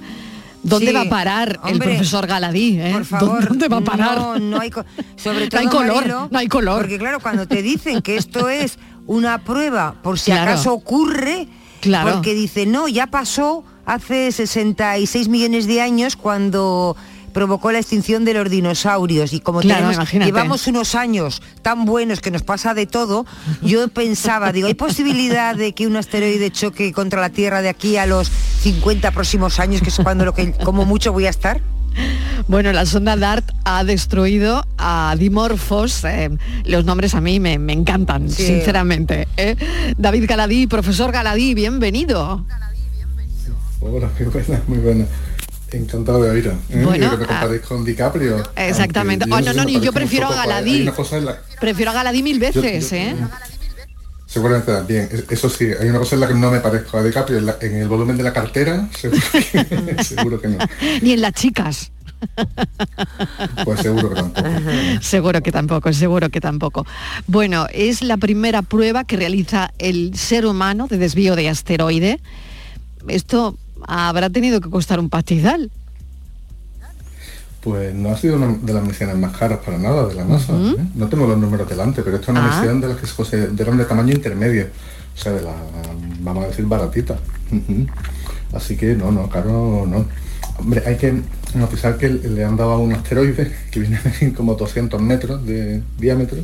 ¿dónde Sí, va a parar el profesor Galadí? eh? Por favor, ¿Dónde va a parar? No, no hay, sobre *laughs* No todo hay color, Marilo, no hay color. Porque claro, cuando te dicen que esto *laughs* es una prueba por si Claro. acaso ocurre, Claro. porque dice, no, ya pasó hace 66 millones de años cuando provocó la extinción de los dinosaurios y como Claro, tenemos- imagínate. llevamos unos años tan buenos que nos pasa de todo, yo pensaba, digo, ¿hay posibilidad de que un asteroide choque contra la Tierra de aquí a los 50 próximos años, que es cuando lo que como mucho voy a estar? Bueno, la sonda DART ha destruido a Dimorphos. eh, los nombres a mí me, me encantan, Sí. sinceramente. ¿eh? David Galadí, profesor Galadí, bienvenido. Hola, *laughs* muy buena, muy buena. Encantado de oír. ¿eh? Bueno, que me ah, con DiCaprio. Exactamente. Oh, no, no, me yo prefiero a Galadí. La, Prefiero a Galadí mil veces, yo- ¿eh? seguramente también. Es- Eso sí, hay una cosa en la que no me parezco a DiCaprio. En, la- en el volumen de la cartera, *laughs* seguro que, *laughs* seguro que no. Ni en las chicas. Pues seguro que tampoco. Seguro que tampoco, seguro que tampoco. Bueno, es la primera prueba que realiza el ser humano de desvío de asteroide. Esto habrá tenido que costar un pastizal. Pues no ha sido una de las misiones más caras para nada de la NASA. ¿eh? No tengo los números delante, pero esto es una Ah. misión de las que se consideran de tamaño intermedio. O sea, de la, vamos a decir, baratita. Así que no, no, caro no. Hombre, hay que notizar que le han dado a un asteroide que viene *laughs* en como 200 metros de diámetro,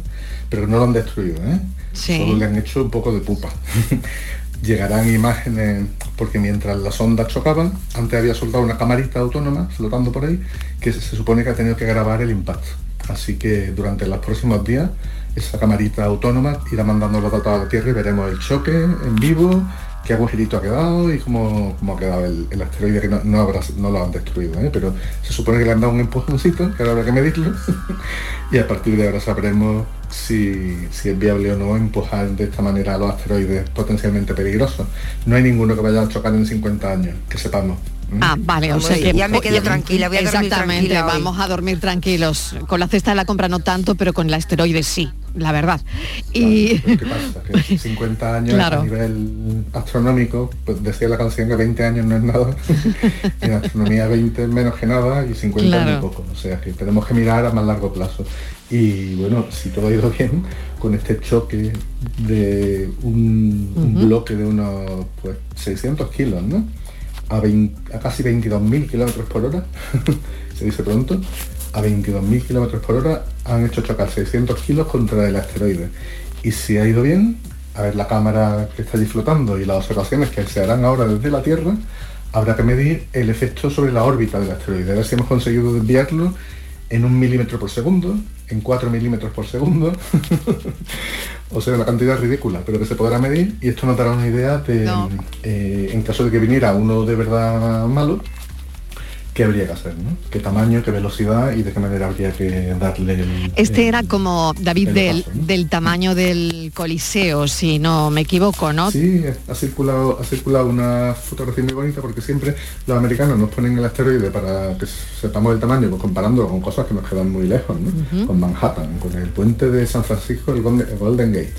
pero no lo han destruido, ¿eh? Sí. Solo le han hecho un poco de pupa. *laughs* Llegarán imágenes, porque mientras las ondas chocaban, antes había soltado una camarita autónoma flotando por ahí, que se, supone que ha tenido que grabar el impacto. Así que durante los próximos días, esa camarita autónoma irá mandando los datos a la Tierra y veremos el choque en vivo, qué agujerito ha quedado y cómo, cómo ha quedado el, el asteroide, que no, no, habrá- no lo han destruido, ¿eh? pero se supone que le han dado un empujoncito, que ahora habrá que medirlo, *laughs* y a partir de ahora sabremos si, si es viable o no empujar de esta manera a los asteroides potencialmente peligrosos. No hay ninguno que vaya a chocar en 50 años, que sepamos. ¿Mm? Ah, vale, o sea que ya me quedo tranquila, voy a dormir Exactamente, tranquila hoy. vamos a dormir tranquilos. Con la cesta de la compra no tanto, pero con el asteroide sí. la verdad. Y... ¿Qué pasa? Que *laughs* 50 años Claro. a nivel astronómico, pues decía la canción que 20 años no es nada, *laughs* en astronomía 20 es menos que nada y 50 es Claro. muy poco. O sea que tenemos que mirar a más largo plazo. Y bueno, si todo ha ido bien, con este choque de un, bloque de unos pues 600 kilos, ¿no? A, 20 a casi 22.000 kilómetros por hora, *laughs* se dice pronto, a 22.000 kilómetros por hora han hecho chocar 600 kilos contra el asteroide. Y si ha ido bien, a ver la cámara que está allí flotando y las observaciones que se harán ahora desde la Tierra, habrá que medir el efecto sobre la órbita del asteroide, a ver si hemos conseguido desviarlo en un milímetro por segundo, en 4 milímetros por segundo, *laughs* o sea, una cantidad ridícula, pero que se podrá medir y esto nos dará una idea de, eh, en caso de que viniera uno de verdad malo, qué habría que hacer, ¿no? qué tamaño, qué velocidad y de qué manera habría que darle el... Este el- era como, David, el del, paso, ¿no? del tamaño del Coliseo, si no me equivoco, ¿no? Sí, ha circulado, ha circulado una fotografía muy bonita porque siempre los americanos nos ponen el asteroide para que sepamos el tamaño, pues comparándolo con cosas que nos quedan muy lejos, ¿no? Con Manhattan, con el puente de San Francisco, el Golden, el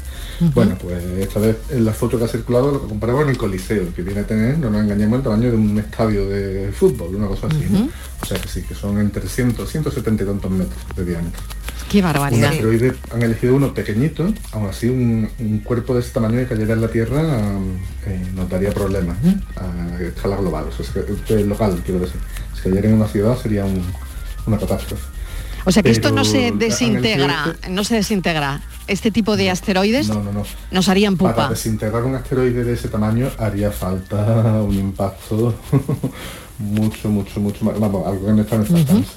Bueno, pues esta vez en la foto que ha circulado lo que comparamos con el Coliseo, que viene a tener, no nos engañemos, el tamaño de un estadio de fútbol, una cosa así, ¿no? O sea que sí, que son entre 100, 170 y tantos metros de diámetro. Qué Un barbaridad. asteroide, han elegido uno pequeñito, aún así un, un cuerpo de ese tamaño que cayera en la Tierra eh, nos daría problemas ¿eh? a escala global, o sea, es que- local quiero decir. Si cayera en una ciudad sería un- una catástrofe. O sea que esto no se desintegra, no se desintegra. Este tipo de asteroides No, no, no. nos harían Para pupa. desintegrar un asteroide de ese tamaño haría falta un impacto *laughs* mucho, mucho, mucho más. Vamos, algo que no está a nuestro alcance.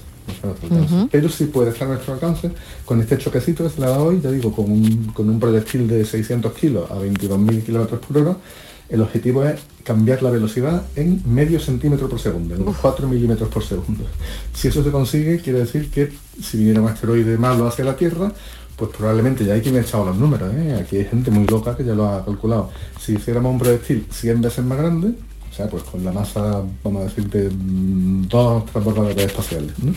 Pero sí puede estar a nuestro alcance con este choquecito que se le ha dado hoy, ya digo, con un, con un proyectil de 600 kilos a 22.000 kilómetros por hora. El objetivo es cambiar la velocidad en medio centímetro por segundo, en unos 4 milímetros por segundo. Si eso se consigue, quiere decir que si viniera un asteroide malo hacia la Tierra, pues probablemente ya hay quien ha echado los números, ¿eh? aquí hay gente muy loca que ya lo ha calculado. Si hiciéramos un proyectil 100 veces más grande, o sea, pues con la masa, vamos a decir, de mm, dos transbordadores espaciales, ¿no?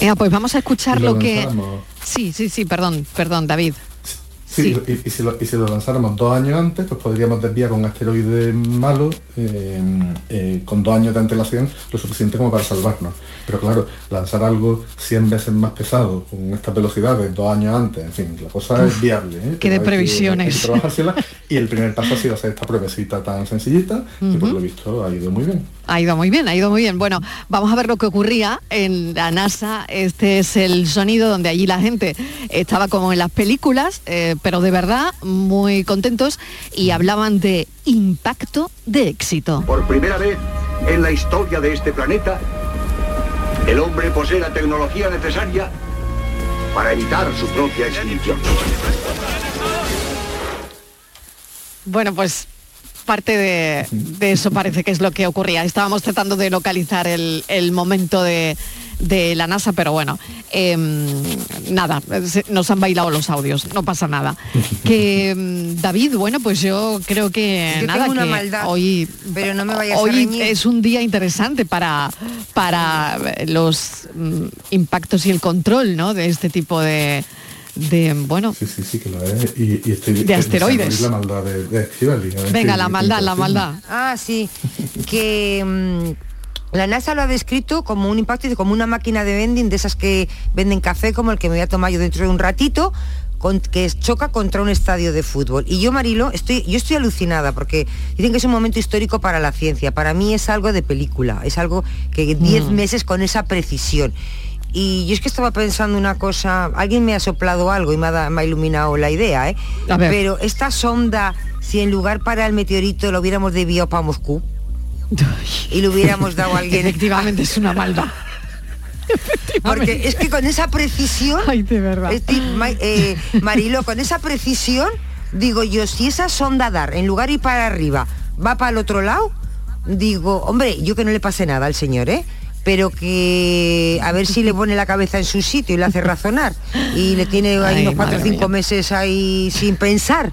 Venga, pues vamos a escuchar *laughs* lo lo que... Sí, sí, sí, perdón, perdón, David. Sí, Y, y si lo, y si lo lanzáramos dos años antes, pues podríamos desviar un asteroide malo eh, eh, con dos años de antelación, lo suficiente como para salvarnos. Pero claro, lanzar algo 100 veces más pesado con estas velocidades dos años antes, en fin, la cosa Uf, es viable. ¿eh? qué de que- previsiones. hay que trabajársela. *laughs* y el primer paso ha sido hacer esta pruebecita tan sencillita, que por lo visto ha ido muy bien. Ha ido muy bien, ha ido muy bien. Bueno, vamos a ver lo que ocurría en la NASA. Este es el sonido donde allí la gente estaba como en las películas, eh, pero de verdad muy contentos y hablaban de impacto de éxito. Por primera vez en la historia de este planeta, el hombre posee la tecnología necesaria para evitar su propia extinción. Bueno, pues parte de, de eso parece que es lo que ocurría. Estábamos tratando de localizar el, el momento de, de la NASA, pero bueno, em, nada, nos han bailado los audios, no pasa nada. Que em, David, bueno, pues yo creo que Yo nada, tengo una que maldad, hoy, pero no me vayas a hoy reñir. es un día interesante para, para los mm, impactos y el control, ¿no? De este tipo de, de bueno, Sí, sí, sí que lo es. Y, y estoy De asteroides. la maldad de, de ver venga, qué- la maldad, la maldad. Ah, sí, que mm, la NASA lo ha descrito como un impacto, como una máquina de vending, de esas que venden café, como el que me voy a tomar yo dentro de un ratito, con- que choca contra un estadio de fútbol. Y yo, Marilo, estoy, yo estoy alucinada porque dicen que es un momento histórico para la ciencia. Para mí es algo de película, es algo que 10 Mm. meses con esa precisión. Y yo es que estaba pensando una cosa, alguien me ha soplado algo y me ha, da- me ha iluminado la idea, ¿eh? Pero esta sonda, si en lugar para el meteorito lo hubiéramos desviado para Moscú y le hubiéramos dado a *laughs* alguien... Efectivamente es una maldad. *laughs* Porque es que con esa precisión... Ay, de verdad. Eh, Marilo, con esa precisión, digo yo, si esa sonda dar, en lugar de ir para arriba, va para el otro lado, digo, hombre, yo que no le pase nada al señor, ¿eh? Pero que a ver si le pone la cabeza en su sitio y le hace razonar. Y le tiene ahí Ay, unos cuatro o cinco mía. meses ahí sin pensar.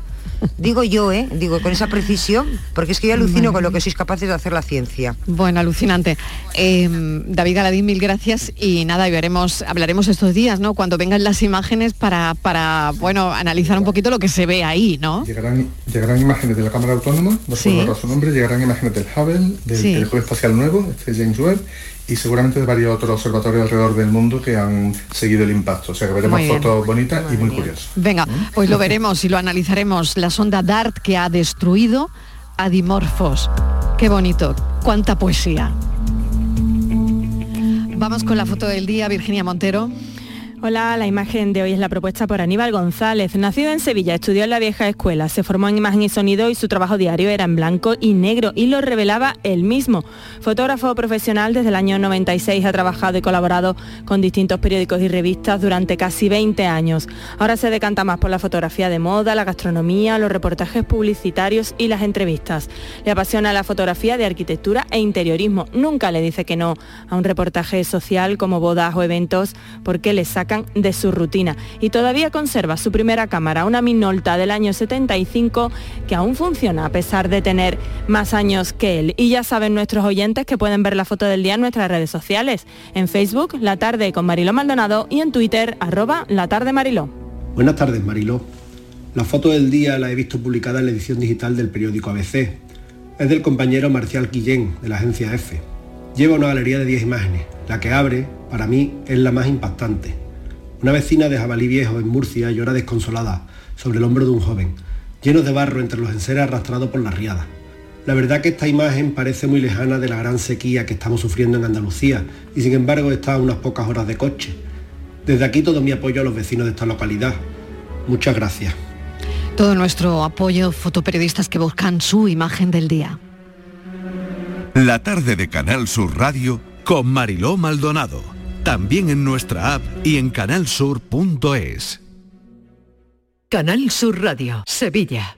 Digo yo, ¿eh? Digo, con esa precisión, porque es que yo alucino con lo que sois capaces de hacer la ciencia. Bueno, alucinante. Eh, David Galadín, mil gracias y nada, y veremos, hablaremos estos días, ¿no? Cuando vengan las imágenes para, para bueno, analizar un poquito lo que se ve ahí, ¿no? Llegarán, llegarán imágenes de la cámara autónoma, no Sí. su nombre, llegarán imágenes del Hubble, del Sí. telescopio espacial nuevo, este James Webb, y seguramente de varios otros observatorios alrededor del mundo que han seguido el impacto. O sea que veremos fotos bonitas y muy curiosas. Venga, pues lo veremos y lo analizaremos. La sonda DART que ha destruido a Dimorphos. Qué bonito, cuánta poesía. Vamos con la foto del día, Virginia Montero. Hola, la imagen de hoy es la propuesta por Aníbal González. Nacido en Sevilla, estudió en la vieja escuela, se formó en imagen y sonido y su trabajo diario era en blanco y negro y lo revelaba él mismo. Fotógrafo profesional desde el año 96 ha trabajado y colaborado con distintos periódicos y revistas durante casi 20 años. Ahora se decanta más por la fotografía de moda, la gastronomía, los reportajes publicitarios y las entrevistas. Le apasiona la fotografía de arquitectura e interiorismo. Nunca le dice que no a un reportaje social como bodas o eventos porque le de su rutina. Y todavía conserva su primera cámara, una Minolta del año 75 que aún funciona a pesar de tener más años que él. Y ya saben nuestros oyentes que pueden ver la foto del día en nuestras redes sociales. En Facebook, La Tarde con Mariló Maldonado y en Twitter, arroba La Tarde Mariló. Buenas tardes, Mariló. La foto del día la he visto publicada en la edición digital del periódico ABC. Es del compañero Marcial Guillén, de la agencia F. Lleva una galería de 10 imágenes. La que abre, para mí, es la más impactante. Una vecina de Jabalí Viejo, en Murcia, llora desconsolada sobre el hombro de un joven, lleno de barro entre los enseres arrastrado por la riada. La verdad que esta imagen parece muy lejana de la gran sequía que estamos sufriendo en Andalucía y sin embargo está a unas pocas horas de coche. Desde aquí todo mi apoyo a los vecinos de esta localidad. Muchas gracias. Todo nuestro apoyo, fotoperiodistas que buscan su imagen del día. La tarde de Canal Sur Radio con Mariló Maldonado. También en nuestra app y en canalsur.es. Canal Sur Radio, Sevilla.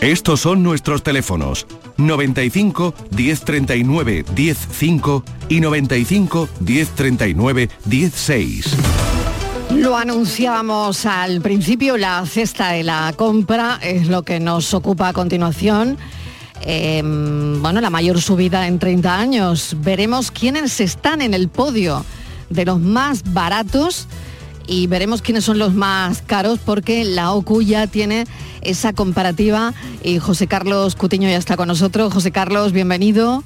Estos son nuestros teléfonos 95 1039 105 y 95 1039 16. Lo anunciábamos al principio, la cesta de la compra es lo que nos ocupa a continuación. Eh, bueno, la mayor subida en 30 años. Veremos quiénes están en el podio de los más baratos y veremos quiénes son los más caros porque la OCU ya tiene esa comparativa y José Carlos Cutiño ya está con nosotros. José Carlos, bienvenido.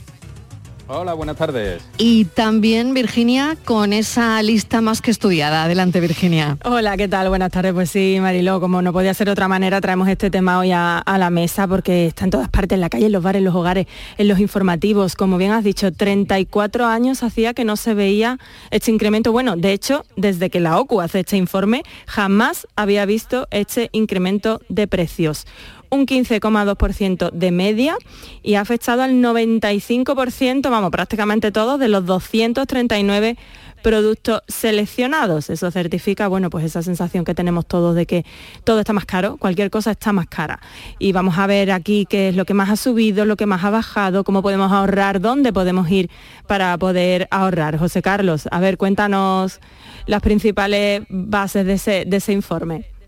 Hola, buenas tardes. Y también Virginia con esa lista más que estudiada. Adelante, Virginia. Hola, ¿qué tal? Buenas tardes. Pues sí, Mariló, como no podía ser de otra manera, traemos este tema hoy a, a, la mesa porque está en todas partes, en la calle, en los bares, en los hogares, en los informativos. Como bien has dicho, 34 años hacía que no se veía este incremento. Bueno, de hecho, desde que la OCU hace este informe, jamás había visto este incremento de precios un 15,2% de media y ha afectado al 95%, vamos, prácticamente todos, de los 239 productos seleccionados. Eso certifica, bueno, pues esa sensación que tenemos todos de que todo está más caro, cualquier cosa está más cara. Y vamos a ver aquí qué es lo que más ha subido, lo que más ha bajado, cómo podemos ahorrar, dónde podemos ir para poder ahorrar. José Carlos, a ver, cuéntanos las principales bases de ese, de ese informe.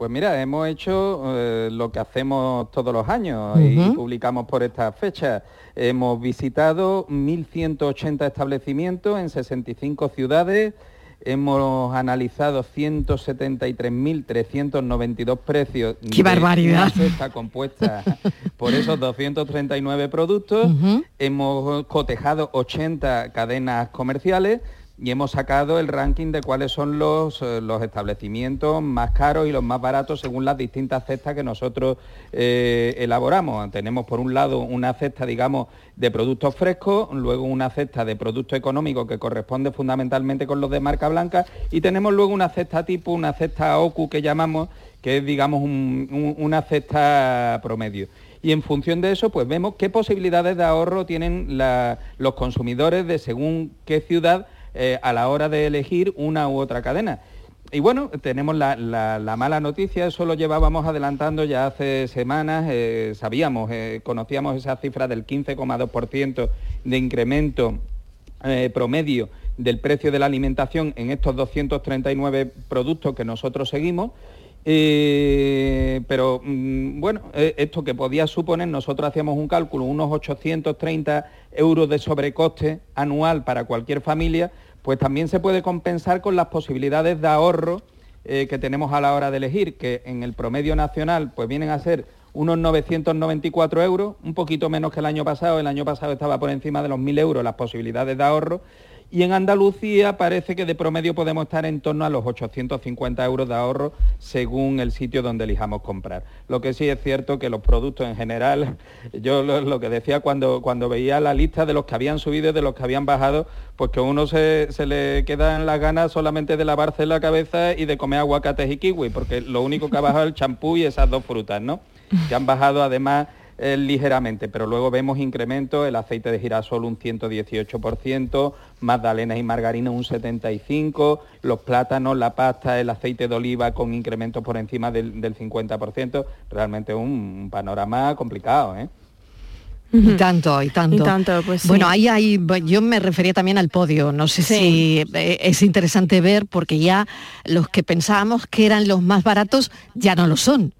Pues mira, hemos hecho eh, lo que hacemos todos los años uh -huh. y publicamos por esta fecha. Hemos visitado 1.180 establecimientos en 65 ciudades, hemos analizado 173.392 precios. ¡Qué barbaridad! Está compuesta por esos 239 productos, uh -huh. hemos cotejado 80 cadenas comerciales, y hemos sacado el ranking de cuáles son los, eh, los, establecimientos más caros y los más baratos según las distintas cestas que nosotros eh, elaboramos. Tenemos por un lado una cesta, digamos, de productos frescos, luego una cesta de productos económicos que corresponde fundamentalmente con los de marca blanca y tenemos luego una cesta tipo, una cesta OCU que llamamos, que es, digamos, un, un, una cesta promedio y en función de eso pues vemos qué posibilidades de ahorro tienen los consumidores de según qué ciudad eh, a la hora de elegir una u otra cadena. Y bueno, tenemos la, la, la, mala noticia, eso lo llevábamos adelantando ya hace semanas, eh, sabíamos, eh, conocíamos esa cifra del 15,2% de incremento promedio del precio de la alimentación en estos 239 productos que nosotros seguimos. Eh, pero mm, bueno, eh, esto que podía suponer, nosotros hacíamos un cálculo, unos 830 euros de sobrecoste anual para cualquier familia, pues también se puede compensar con las posibilidades de ahorro eh, que tenemos a la hora de elegir, que en el promedio nacional pues vienen a ser unos 994 euros, un poquito menos que el año pasado, el año pasado estaba por encima de los 1.000 euros las posibilidades de ahorro, y en Andalucía parece que de promedio podemos estar en torno a los 850 euros de ahorro según el sitio donde elijamos comprar. Lo que sí es cierto que los productos en general, *laughs* yo lo, que decía cuando, cuando veía la lista de los que habían subido y de los que habían bajado, pues que a uno se, le quedan las ganas solamente de lavarse la cabeza y de comer aguacates y kiwi, porque lo único que ha bajado es el champú y esas dos frutas, ¿no? Que han bajado además eh, ligeramente, pero luego vemos incrementos, el aceite de girasol un 118%, magdalenas y margarina un 75%, los plátanos, la pasta, el aceite de oliva con incrementos por encima del, del 50%, realmente un, un panorama complicado, ¿eh? Y tanto, y tanto. Y tanto pues sí. Bueno, ahí hay, yo me refería también al podio. No sé sí. si eh, es interesante ver porque ya los que pensábamos que eran los más baratos ya no lo son.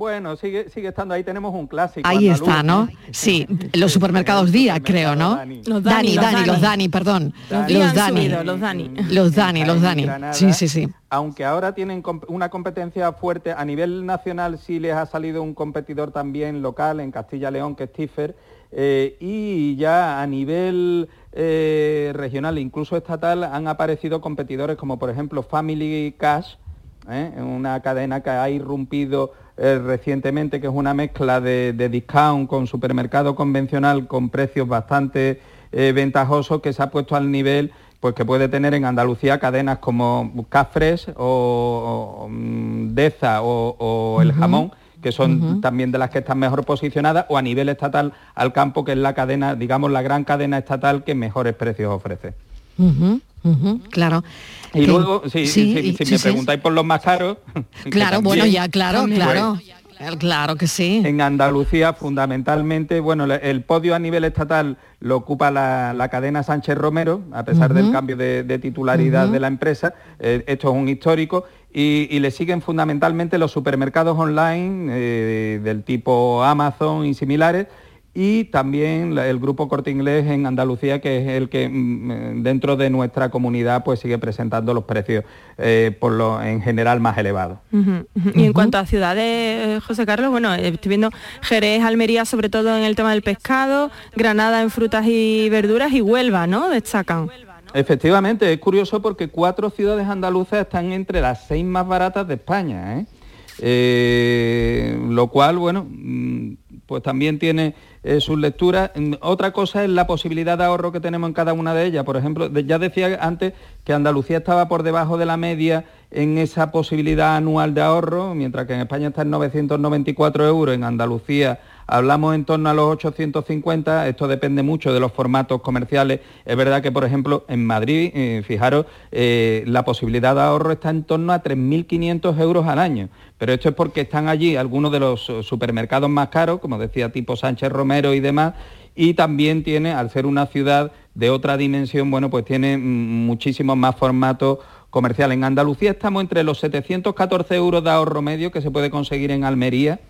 Bueno, sigue, sigue estando ahí, tenemos un clásico. Ahí andaluz, está, ¿no? Sí, los supermercados Día, creo, ¿no? Dani. Los Dani, Dani, Dani, los Dani, perdón. Dani. Los Dani. Subido, los Dani. Los Dani, los Dani. Sí, sí, sí. Aunque ahora tienen una competencia fuerte, a nivel nacional sí les ha salido un competidor también local en Castilla-León, que es Tiffer, eh, y ya a nivel eh, regional, incluso estatal, han aparecido competidores como por ejemplo Family Cash, ¿eh? una cadena que ha irrumpido eh, recientemente, que es una mezcla de, de, discount con supermercado convencional con precios bastante eh, ventajosos, que se ha puesto al nivel pues que puede tener en Andalucía cadenas como Cafres o, o Deza o, o El Jamón, que son uh -huh. también de las que están mejor posicionadas, o a nivel estatal al campo, que es la cadena, digamos, la gran cadena estatal que mejores precios ofrece. Uh -huh. Uh -huh, claro. Y luego, sí, sí, sí, si sí, me preguntáis por los más caros. *laughs* Claro, también, bueno, ya, claro, claro. Pues, claro que sí. En Andalucía, fundamentalmente, bueno, el podio a nivel estatal lo ocupa la, la cadena Sánchez Romero, a pesar uh -huh. del cambio de, de titularidad uh -huh. de la empresa. Eh, esto es un histórico. Y, y, le siguen fundamentalmente los supermercados online eh, del tipo Amazon y similares y también el grupo Corte Inglés en Andalucía, que es el que mm, eh, dentro de nuestra comunidad pues sigue presentando los precios eh, por lo en general más elevados. Y en cuanto a ciudades, José Carlos, bueno, estoy viendo Jerez, Almería, sobre todo en el tema del pescado, Granada en frutas y verduras y Huelva, ¿no? Destacan. Efectivamente, es curioso porque cuatro ciudades andaluzas están entre las seis más baratas de España, ¿eh? lo cual, bueno, mm, pues también tiene eh, sus lecturas. Mm, otra cosa es la posibilidad de ahorro que tenemos en cada una de ellas. Por ejemplo, ya decía antes que Andalucía estaba por debajo de la media en esa posibilidad anual de ahorro, mientras que en España está en 994 euros, en Andalucía hablamos en torno a los 850, esto depende mucho de los formatos comerciales. Es verdad que, por ejemplo, en Madrid, eh, fijaros, eh, la posibilidad de ahorro está en torno a 3.500 euros al año, pero esto es porque están allí algunos de los supermercados más caros, como decía, tipo Sánchez Romero y demás, y también tiene, al ser una ciudad de otra dimensión, bueno, pues tiene mm, muchísimos más formatos comerciales. En Andalucía estamos entre los 714 euros de ahorro medio que se puede conseguir en Almería,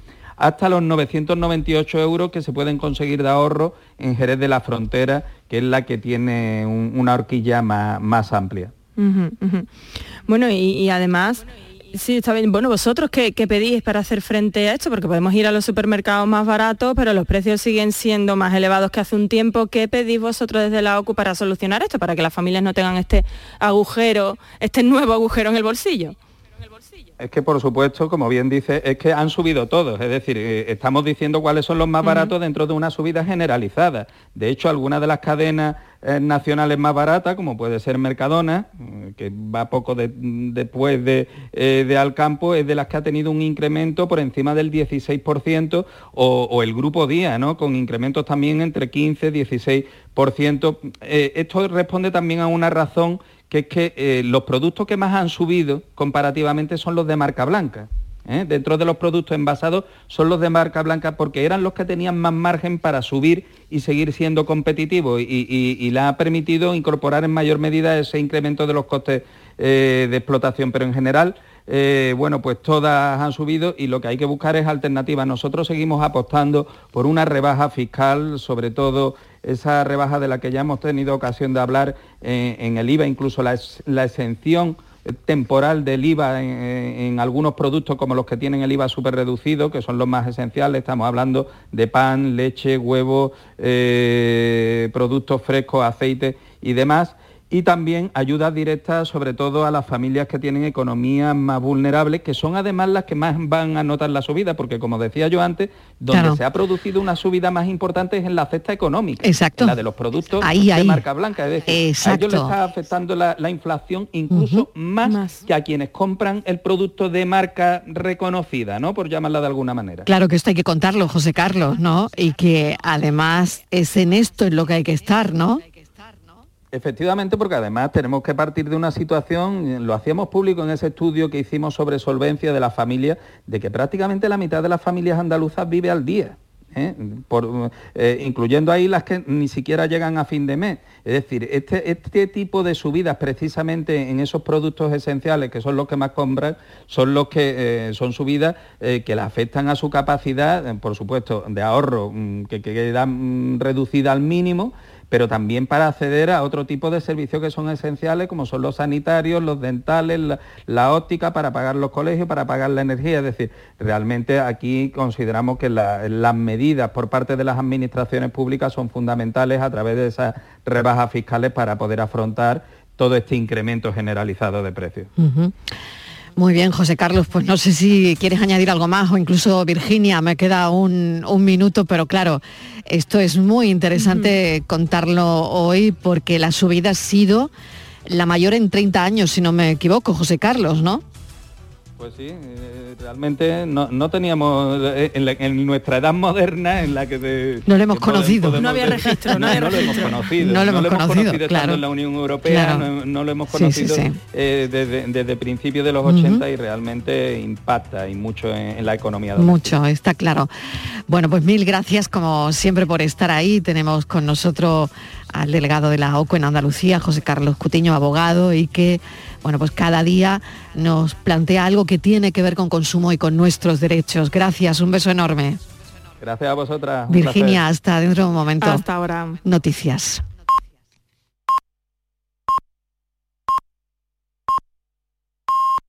hasta los 998 euros que se pueden conseguir de ahorro en Jerez de la Frontera, que es la que tiene una horquilla más, amplia. Bueno, y, además... Sí, está bien. Bueno, vosotros qué, pedís para hacer frente a esto, porque podemos ir a los supermercados más baratos, pero los precios siguen siendo más elevados que hace un tiempo. ¿Qué pedís vosotros desde la OCU para solucionar esto, para que las familias no tengan este agujero, este nuevo agujero en el bolsillo? Es que, por supuesto, como bien dice, es que han subido todos. Es decir, eh, estamos diciendo cuáles son los más baratos dentro de una subida generalizada. De hecho, algunas de las cadenas eh, nacionales más baratas, como puede ser Mercadona, eh, que va poco después de, de, Alcampo, es de las que ha tenido un incremento por encima del 16%, o, o el Grupo Día, ¿no? con incrementos también entre 15 y 16%. esto responde también a una razón que es que eh, los productos que más han subido comparativamente son los de marca blanca. ¿eh? Dentro de los productos envasados son los de marca blanca porque eran los que tenían más margen para subir y seguir siendo competitivos y, le ha permitido incorporar en mayor medida ese incremento de los costes eh, de explotación. Pero en general, bueno, pues todas han subido y lo que hay que buscar es alternativas. Nosotros seguimos apostando por una rebaja fiscal, sobre todo esa rebaja de la que ya hemos tenido ocasión de hablar eh, en el IVA, incluso la, exención temporal del IVA en, algunos productos como los que tienen el IVA súper reducido, que son los más esenciales, estamos hablando de pan, leche, huevo, eh, productos frescos, aceite y demás y también ayudas directas sobre todo a las familias que tienen economías más vulnerables, que son además las que más van a notar la subida, porque como decía yo antes, donde se ha producido una subida más importante es en la cesta económica, Exacto. la de los productos de marca blanca, es decir, a ellos les está afectando la, inflación incluso más, que a quienes compran el producto de marca reconocida, ¿no? Por llamarla de alguna manera. Claro que esto hay que contarlo, José Carlos, ¿no? Y que además es en esto en lo que hay que estar, ¿no? Efectivamente, porque además tenemos que partir de una situación, lo hacíamos público en ese estudio que hicimos sobre solvencia de las familias, de que prácticamente la mitad de las familias andaluzas vive al día. ¿eh? Eh, incluyendo ahí las que ni siquiera llegan a fin de mes. Es decir, este, este tipo de subidas precisamente en esos productos esenciales, que son los que más compran, son los que eh, son subidas que le afectan a su capacidad, por supuesto, de ahorro, mm, que queda mm, reducida al mínimo, pero también para acceder a otro tipo de servicios que son esenciales, como son los sanitarios, los dentales, la, óptica, para pagar los colegios, para pagar la energía. Es decir, realmente aquí consideramos que las medidas por parte de las administraciones públicas son fundamentales a través de esas rebajas fiscales para poder afrontar todo este incremento generalizado de precios. Muy bien, José Carlos, pues no sé si quieres añadir algo más o incluso Virginia, me queda un, minuto, pero claro, esto es muy interesante contarlo hoy porque la subida ha sido la mayor en 30 años, si no me equivoco, José Carlos, ¿no? Pues sí, eh, realmente no, teníamos eh, en, nuestra edad moderna en la que no lo hemos conocido, no había registro, no, lo hemos conocido, no lo hemos, conocido, claro. en la Unión Europea, no, lo hemos conocido eh, desde, desde principios de los 80 y realmente impacta y mucho en, la economía. Mucho, está claro. Bueno, pues mil gracias como siempre por estar ahí. Tenemos con nosotros al delegado de la OCO en Andalucía, José Carlos Cutiño, abogado, y que bueno, pues cada día nos plantea algo que tiene que ver con consumo y con nuestros derechos. Gracias, un beso enorme. Gracias a vosotras. Virginia, hasta dentro de un momento. Hasta ahora. Noticias.